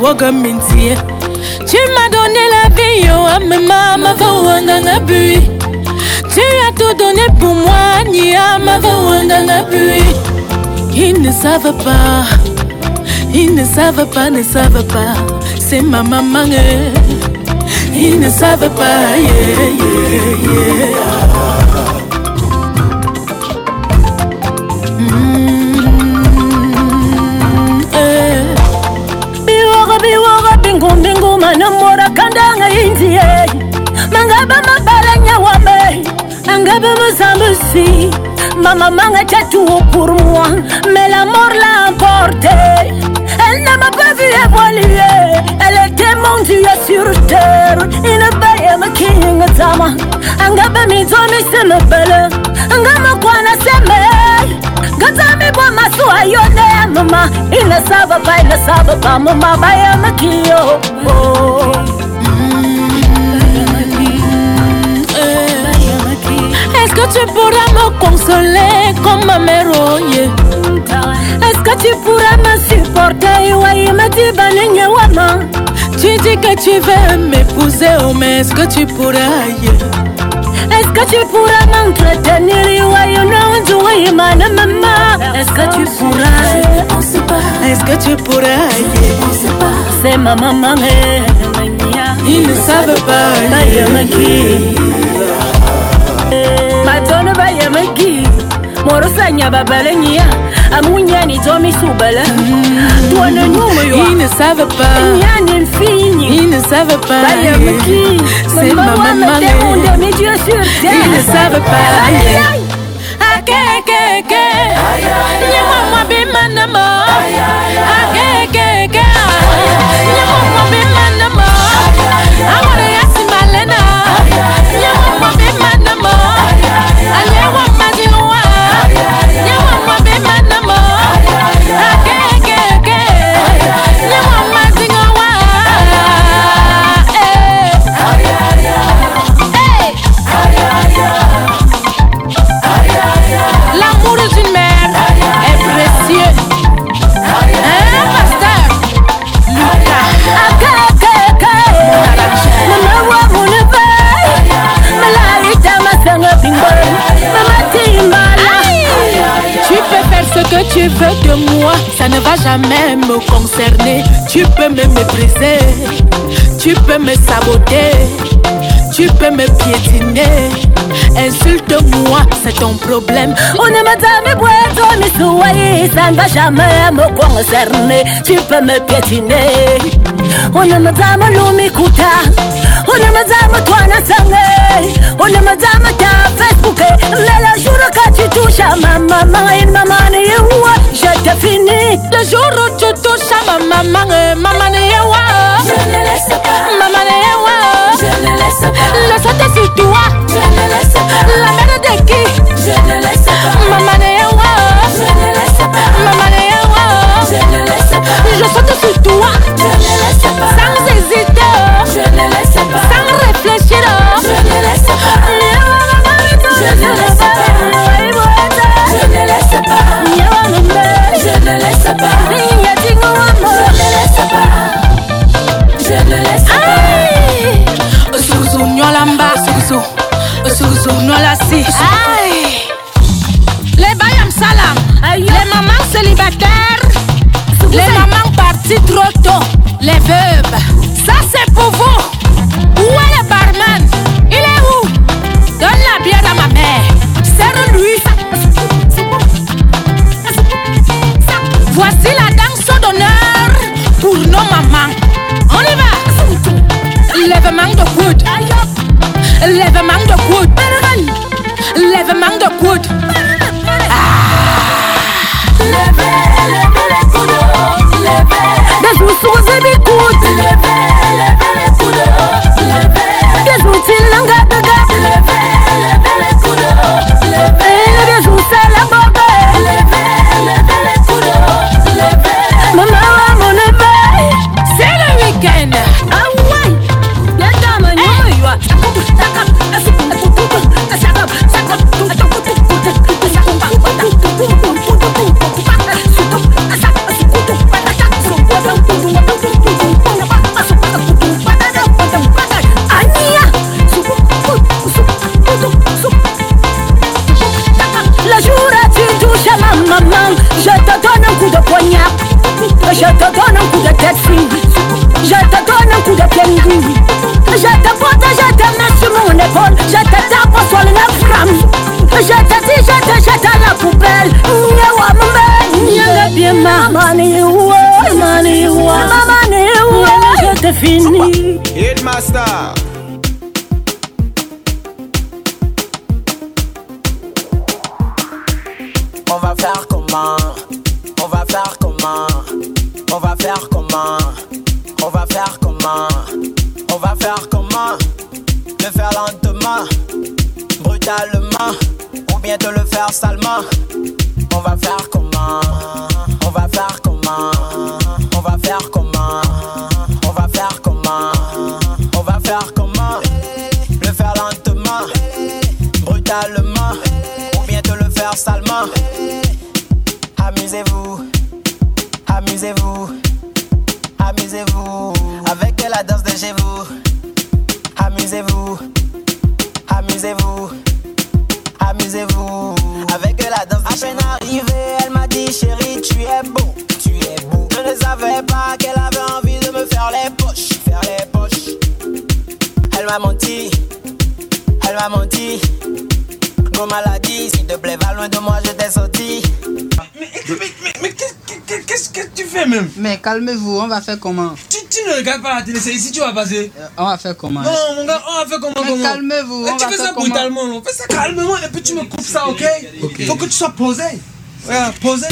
m'a waga mentir. Tu m'as donné la vie, yo, à ma maman, va wanga bui. Tu as tout donné pour moi, ni à ma va wanga bui. Ils ne savent pas, ils ne savent pas, ne savent pas. C'est ma maman, ils ne savent pas, yeah, yeah, yeah. angaba mabalanya wame angaba mazambusi mama manga tatuo pour moi mais la mort l'a emporté elle n'a pas vu évoluer elle était mon dieu sur terre une belle makinga zama angaba mizomi semebele angama kwana semee Gatami bwa masu ayone ya mama. Ina saba ba ina saba ba mama ba ya makiyo oh. mm. Est-ce que tu pourras me consoler comme ma mère oh. Est-ce que tu pourras me supporter Tu dis que tu veux m'épouser oh mais est-ce que tu pourras yeah. Est-ce que tu pourras m'entretenir mama Est-ce que tu pourras Est-ce que tu pourras yeah. C'est ma maman eh. Ils ne savent pas ya magi. Morosa nya babala nya amunya ni zomi subala. Toi ne nyuma yo. Ils ne savent pas. Nya ne fini ils ne savent pas. Ya magi. C'est ma maman le monde mais Dieu sur terre. Ils ne savent pas. Akekeke nyama mabima na mo akekeke nyama mabima na mo amore tu veux de moi, ça ne va jamais me concerner. Tu peux me mépriser, tu peux me saboter, tu peux me piétiner. Insulte-moi, c'est ton problème. On ne m'a jamais boito, mais ça ne va jamais me concerner. Tu peux me piétiner. On ne m'a jamais ulimezama twana sange. Ulimezama ta facebook. Lela juro kachitusha mama mangain mamani yewa jetefini le juro tutusha mama mange mamani yewa mamani yewa le sote sur toi. La mère de qui? Mamani yewa mamani yewa Pas. Je ne laisse pas. Maman n'est pas. Je ne laisse pas. Je saute sur toi. Je ne laisse pas. Sans hésiter. Je ne laisse pas. Sans réfléchir. Je ne laisse pas. Je ne laisse pas. Je ne laisse pas. Je ne laisse pas. Je ne laisse pas. Je ne laisse pas. Osurusu nyolamba, osurusu, osurusu nyolasi. Aïe. Lèvement de coude. Lèvement de coude. Lèvement de coude. Des calmez-vous, on va faire comment tu, ne regardes pas la télé, c'est ici tu vas passer. Euh, on va faire comment Non, mon gars, on va faire comment, Calmez-vous. Tu fais ça brutalement, on fait ça calmement et puis tu me coupes ça, ok Il faut que tu sois posé. Ouais, posé.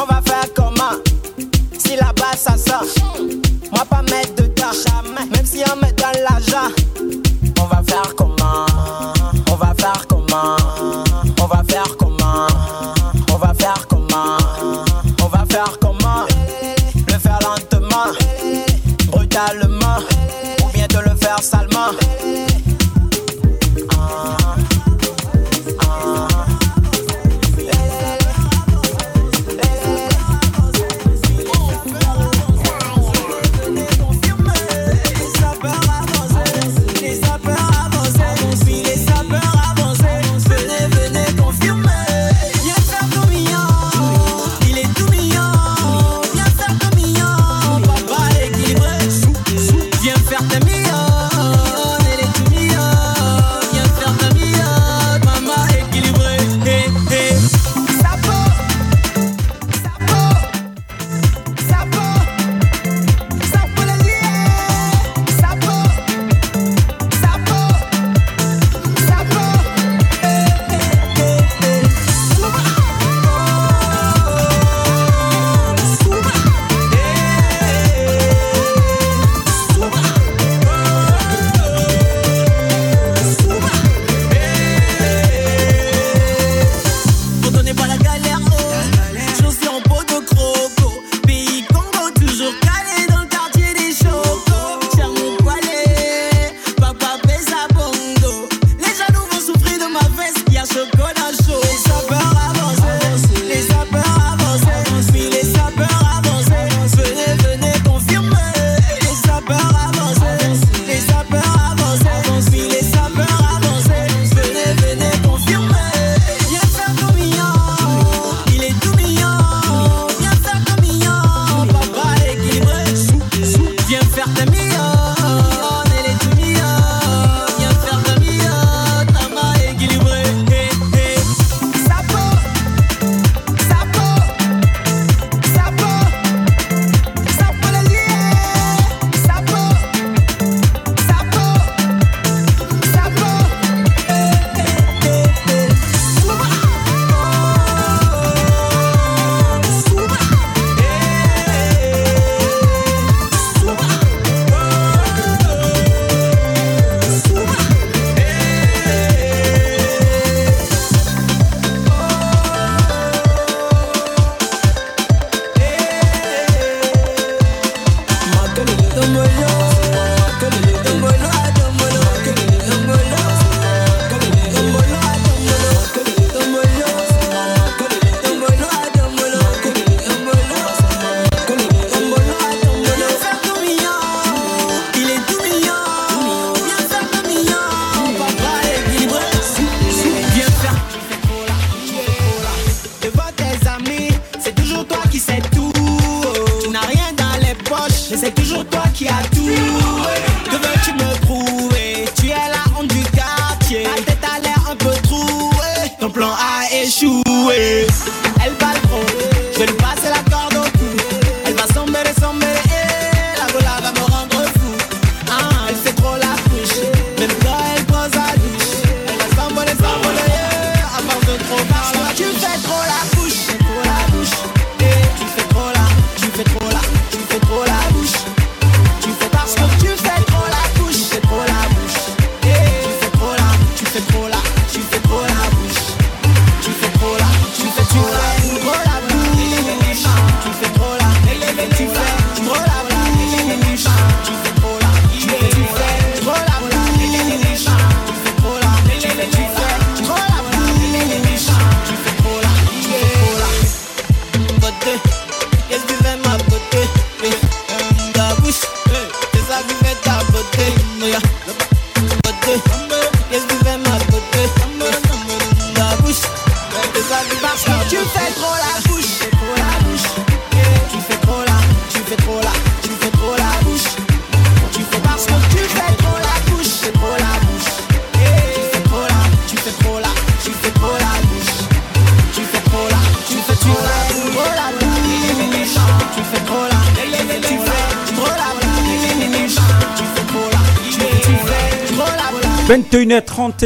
on va faire comment Si là-bas ça sort, moi pas mettre de tas. Même si on me donne l'argent, on va faire comment? On va faire comment? On va faire comment? On va faire comment? On va faire comment? Le faire lentement, brutalement, ou bien de le faire salement.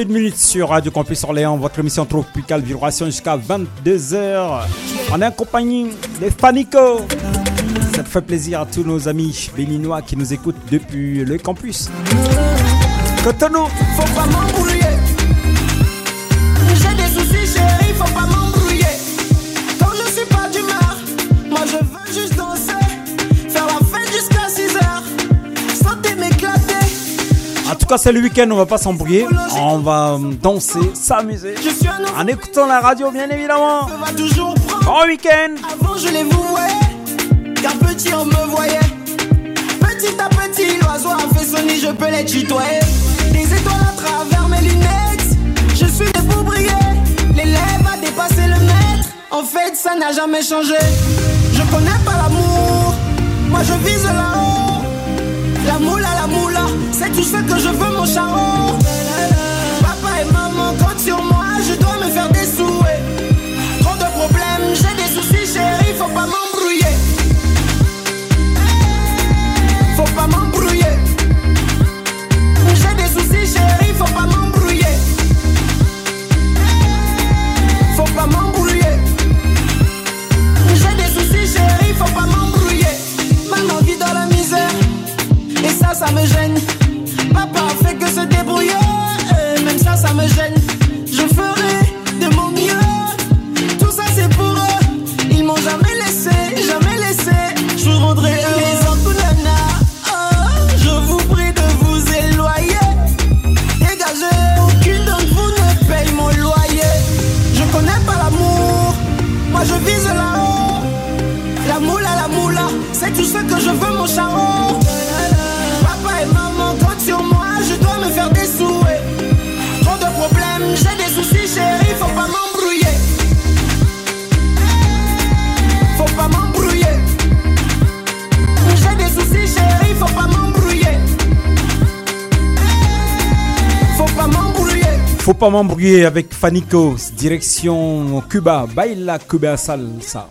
21 sur Radio Campus Orléans, votre émission tropicale vibration jusqu'à 22h. En compagnie des Fanico. Ça fait plaisir à tous nos amis béninois qui nous écoutent depuis le campus. Cotonou. Pas cas, c'est le week-end, on va pas s'embrouiller. On va euh, danser, s'amuser. En écoutant la radio, bien évidemment. Bon week-end. Avant je les vouvoyais, car petit on me voyait. Petit à petit, l'oiseau a fait son nid, je peux les tutoyer. Des étoiles à travers mes lunettes, je suis né pour briller. L'élève a dépassé le maître, en fait ça n'a jamais changé. Je connais pas l'amour, moi je vise là-haut. La moula, la moula, c'est tout ce que je veux mon charron. Papa et maman comptent sur moi, je dois me faire des souhaits. Trop de problèmes, j'ai des soucis, chérie, faut pas m'embrouiller. Faut pas m'embrouiller. J'ai des soucis, chérie, faut pas m'embrouiller. Faut pas m'embrouiller. J'ai des soucis, chérie, faut pas m'embrouiller. Maman vit dans la misère, et ça, ça me gêne. Papa fait que se débrouiller, même ça, ça me gêne. Faut pas m'embrouiller avec Fanico, direction Cuba, Baila Cuba Salsa.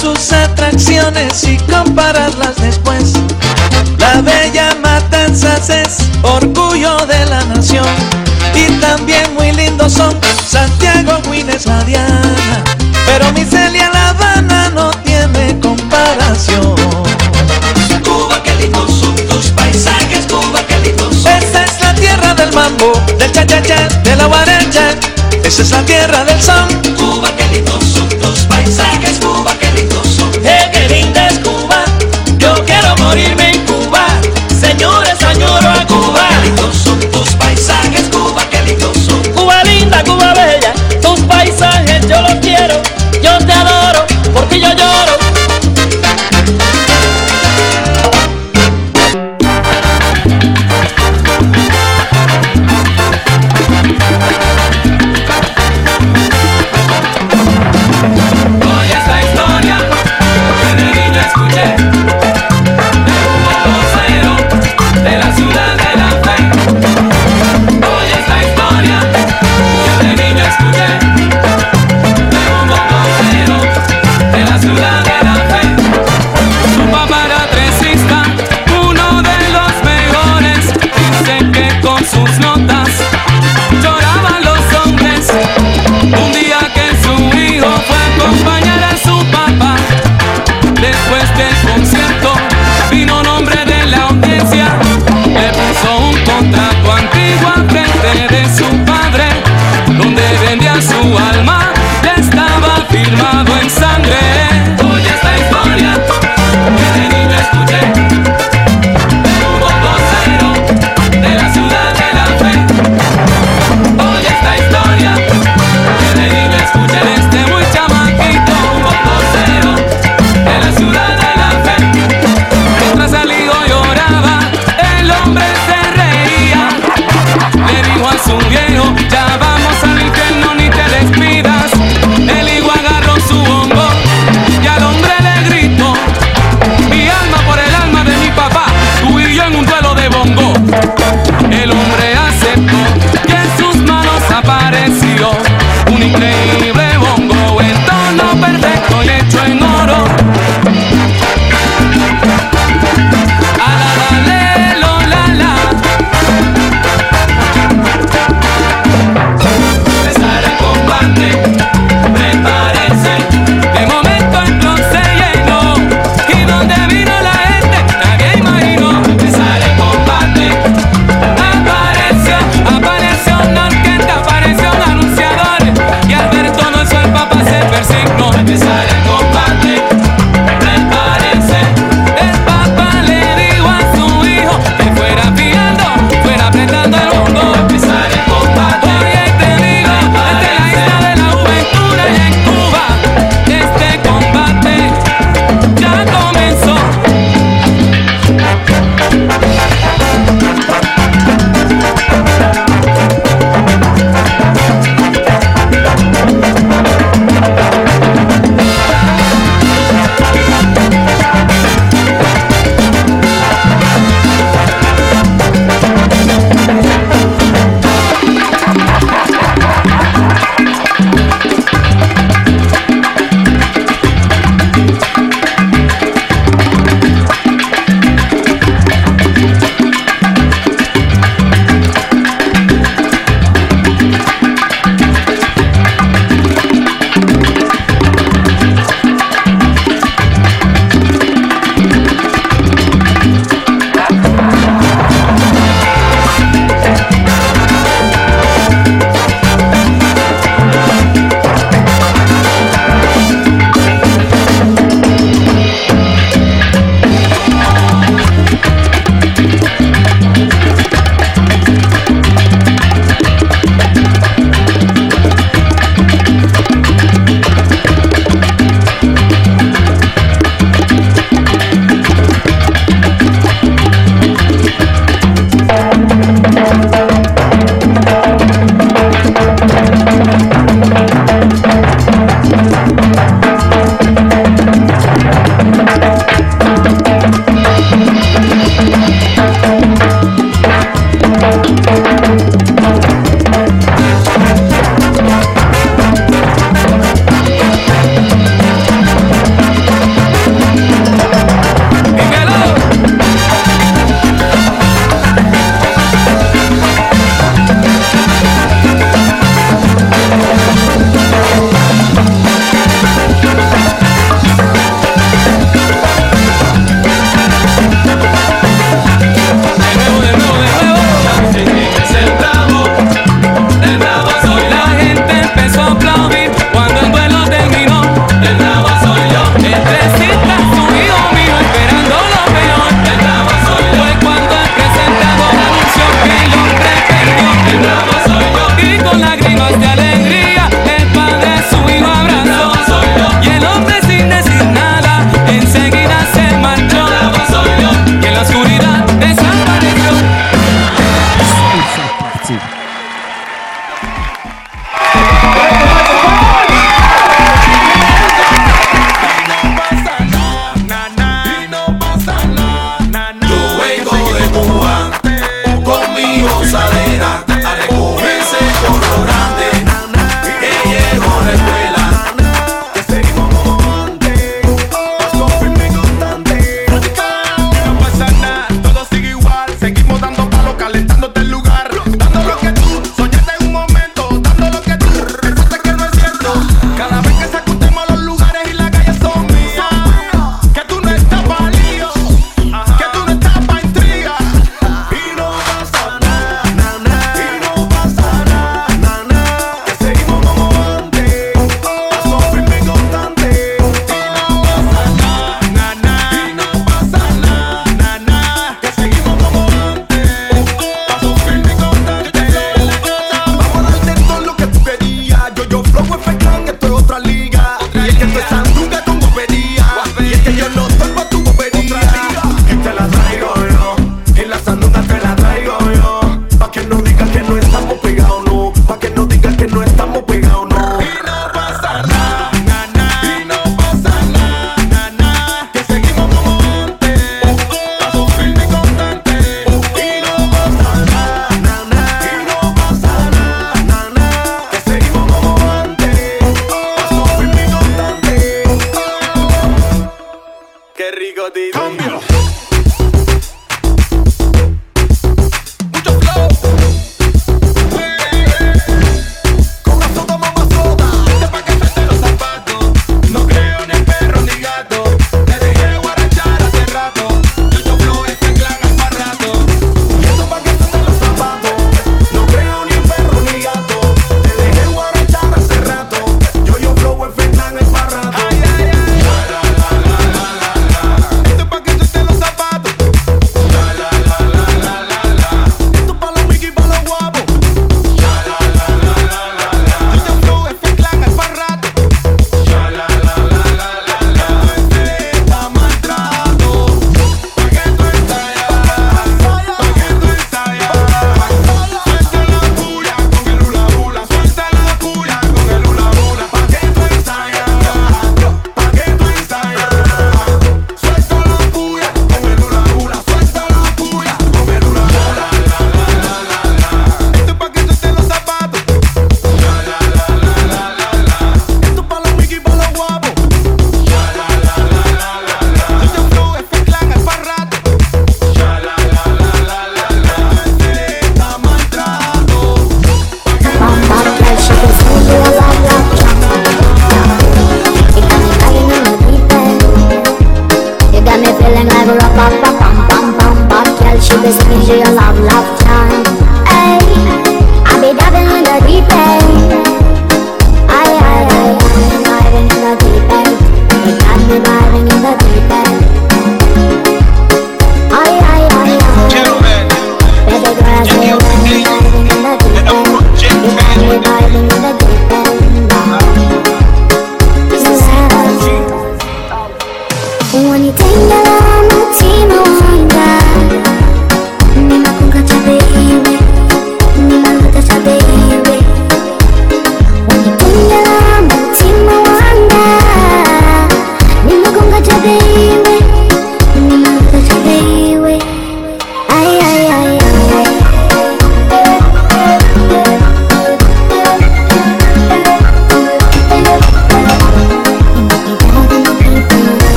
Sus atracciones y compararlas después. La bella Matanzas es orgullo de la nación y también muy lindos son Santiago, Guines, la Diana, pero mi Celia La Habana no tiene comparación. Cuba, qué lindos son tus paisajes, Cuba, qué lindos son. Esa es la tierra del mambo, del cha cha cha, de la guaracha. Esa es la tierra del son. Cuba, qué lindos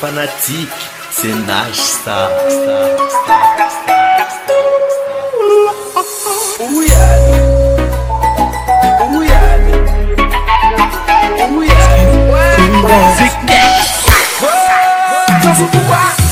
fanatique, c'est Nash Star. J'en fous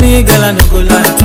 migala nokola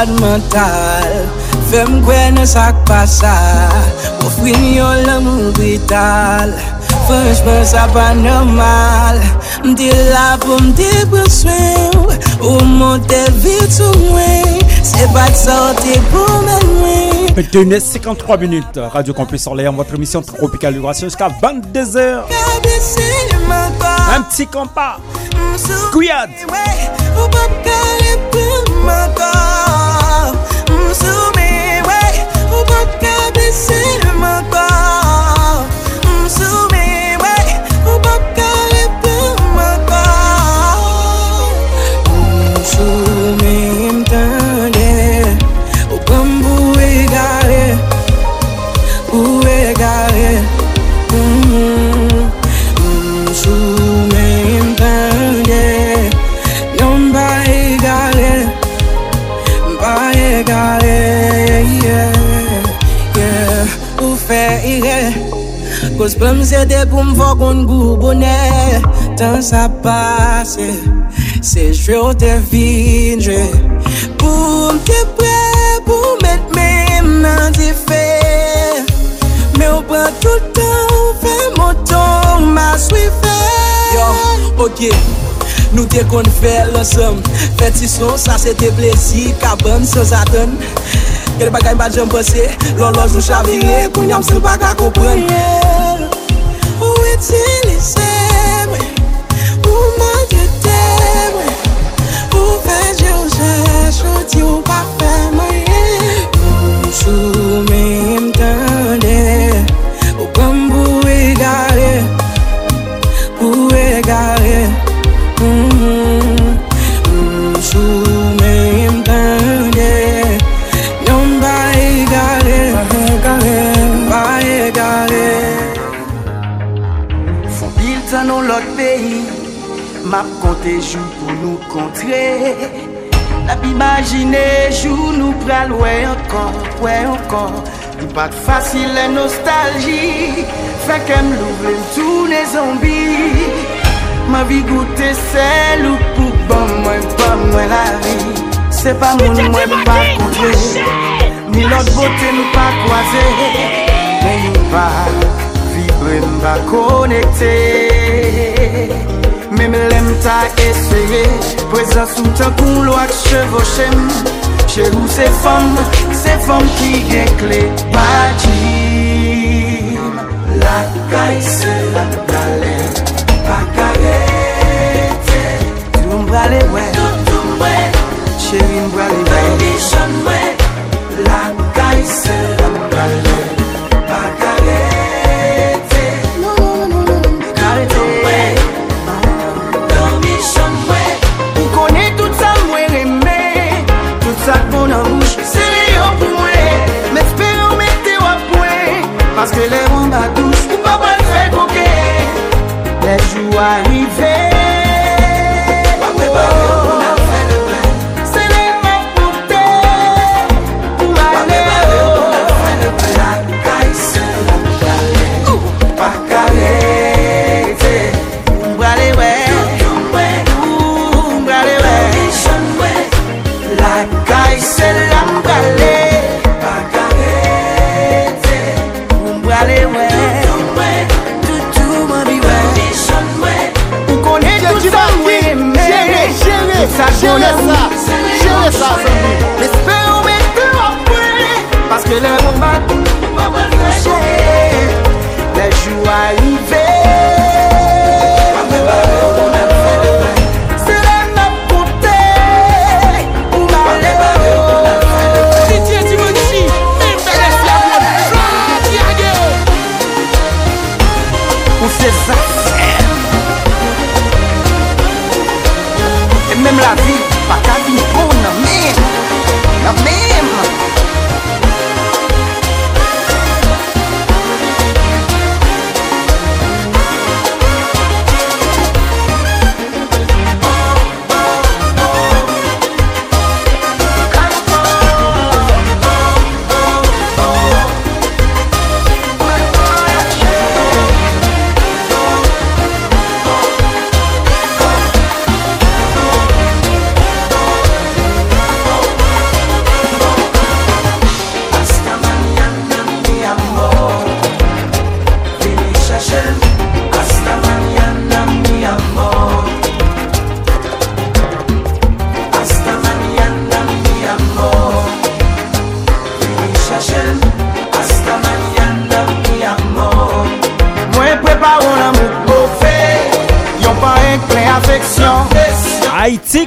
malade mental. Fèm kwen e sak pasa Ofwin yo l'amou vital. Franchman sa pa normal. Mdi la pou mdi preswen Ou monte vit sou mwen. Se bat sorti pou men mwen 21 53 minutes, Radio Campus Orléans, votre émission Tropicale Vibration jusqu'à 22h. Un petit compas. Couillade. sou me, wey. Ou pa ka blese Yes, pou m pou m fò kon goubone Tan sa pase Se jwe ou te vinjwe Pou m te pre Pou met men nan te fe Me ou pre toutan Ou fe moton Ma swife Yo, ok Nou te kon fè lòsèm Fè ti son sa se te plezi Kaban, se zaten Gede bagay mba jem pase Loloj nou chavire Koun yam sil baka kompren Ou itilise mwen Ou manke te mwen Ou fè je ou jè Choti ou pa fè te jou pou nou kontre. Nap imagine jou nou pral wè ankon, wè ankon. Nou pat fasil en nostalji Fèk em louble mtoune zombi. Ma vi goute sel ou pou bon mwen, bon mwen la vi. Se pa moun mwen pa kontre. Ni lot bote nou pa kwaze Men yon pa vibre mba konekte me lem ta eseye Prezans ou tan pou lo ak chevochem Che ou se fom, se fom ki gen kle. Pajim, la kay se la Jere sa, jere sa zanmi Espè ou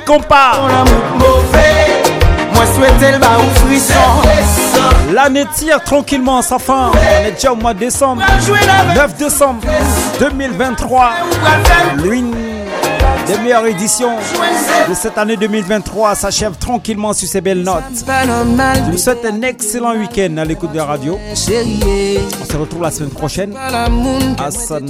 Haïti compas. Moi souhaite le bas ou frisson. L'année tire tranquillement sa fin. On est déjà au mois de décembre. 9 décembre 2023. L'une des meilleures éditions de cette année 2023 s'achève tranquillement sur ces belles notes. Je vous souhaite un excellent week-end à l'écoute de la radio. On se retrouve la semaine prochaine. Hassan,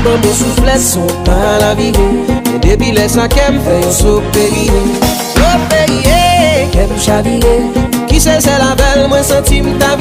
Mwen mwen souflet son pa la vive Mwen debile sa kem fè yon soperiye Soperiye, kem chavire. Ki se se la bel mwen sentim ta vive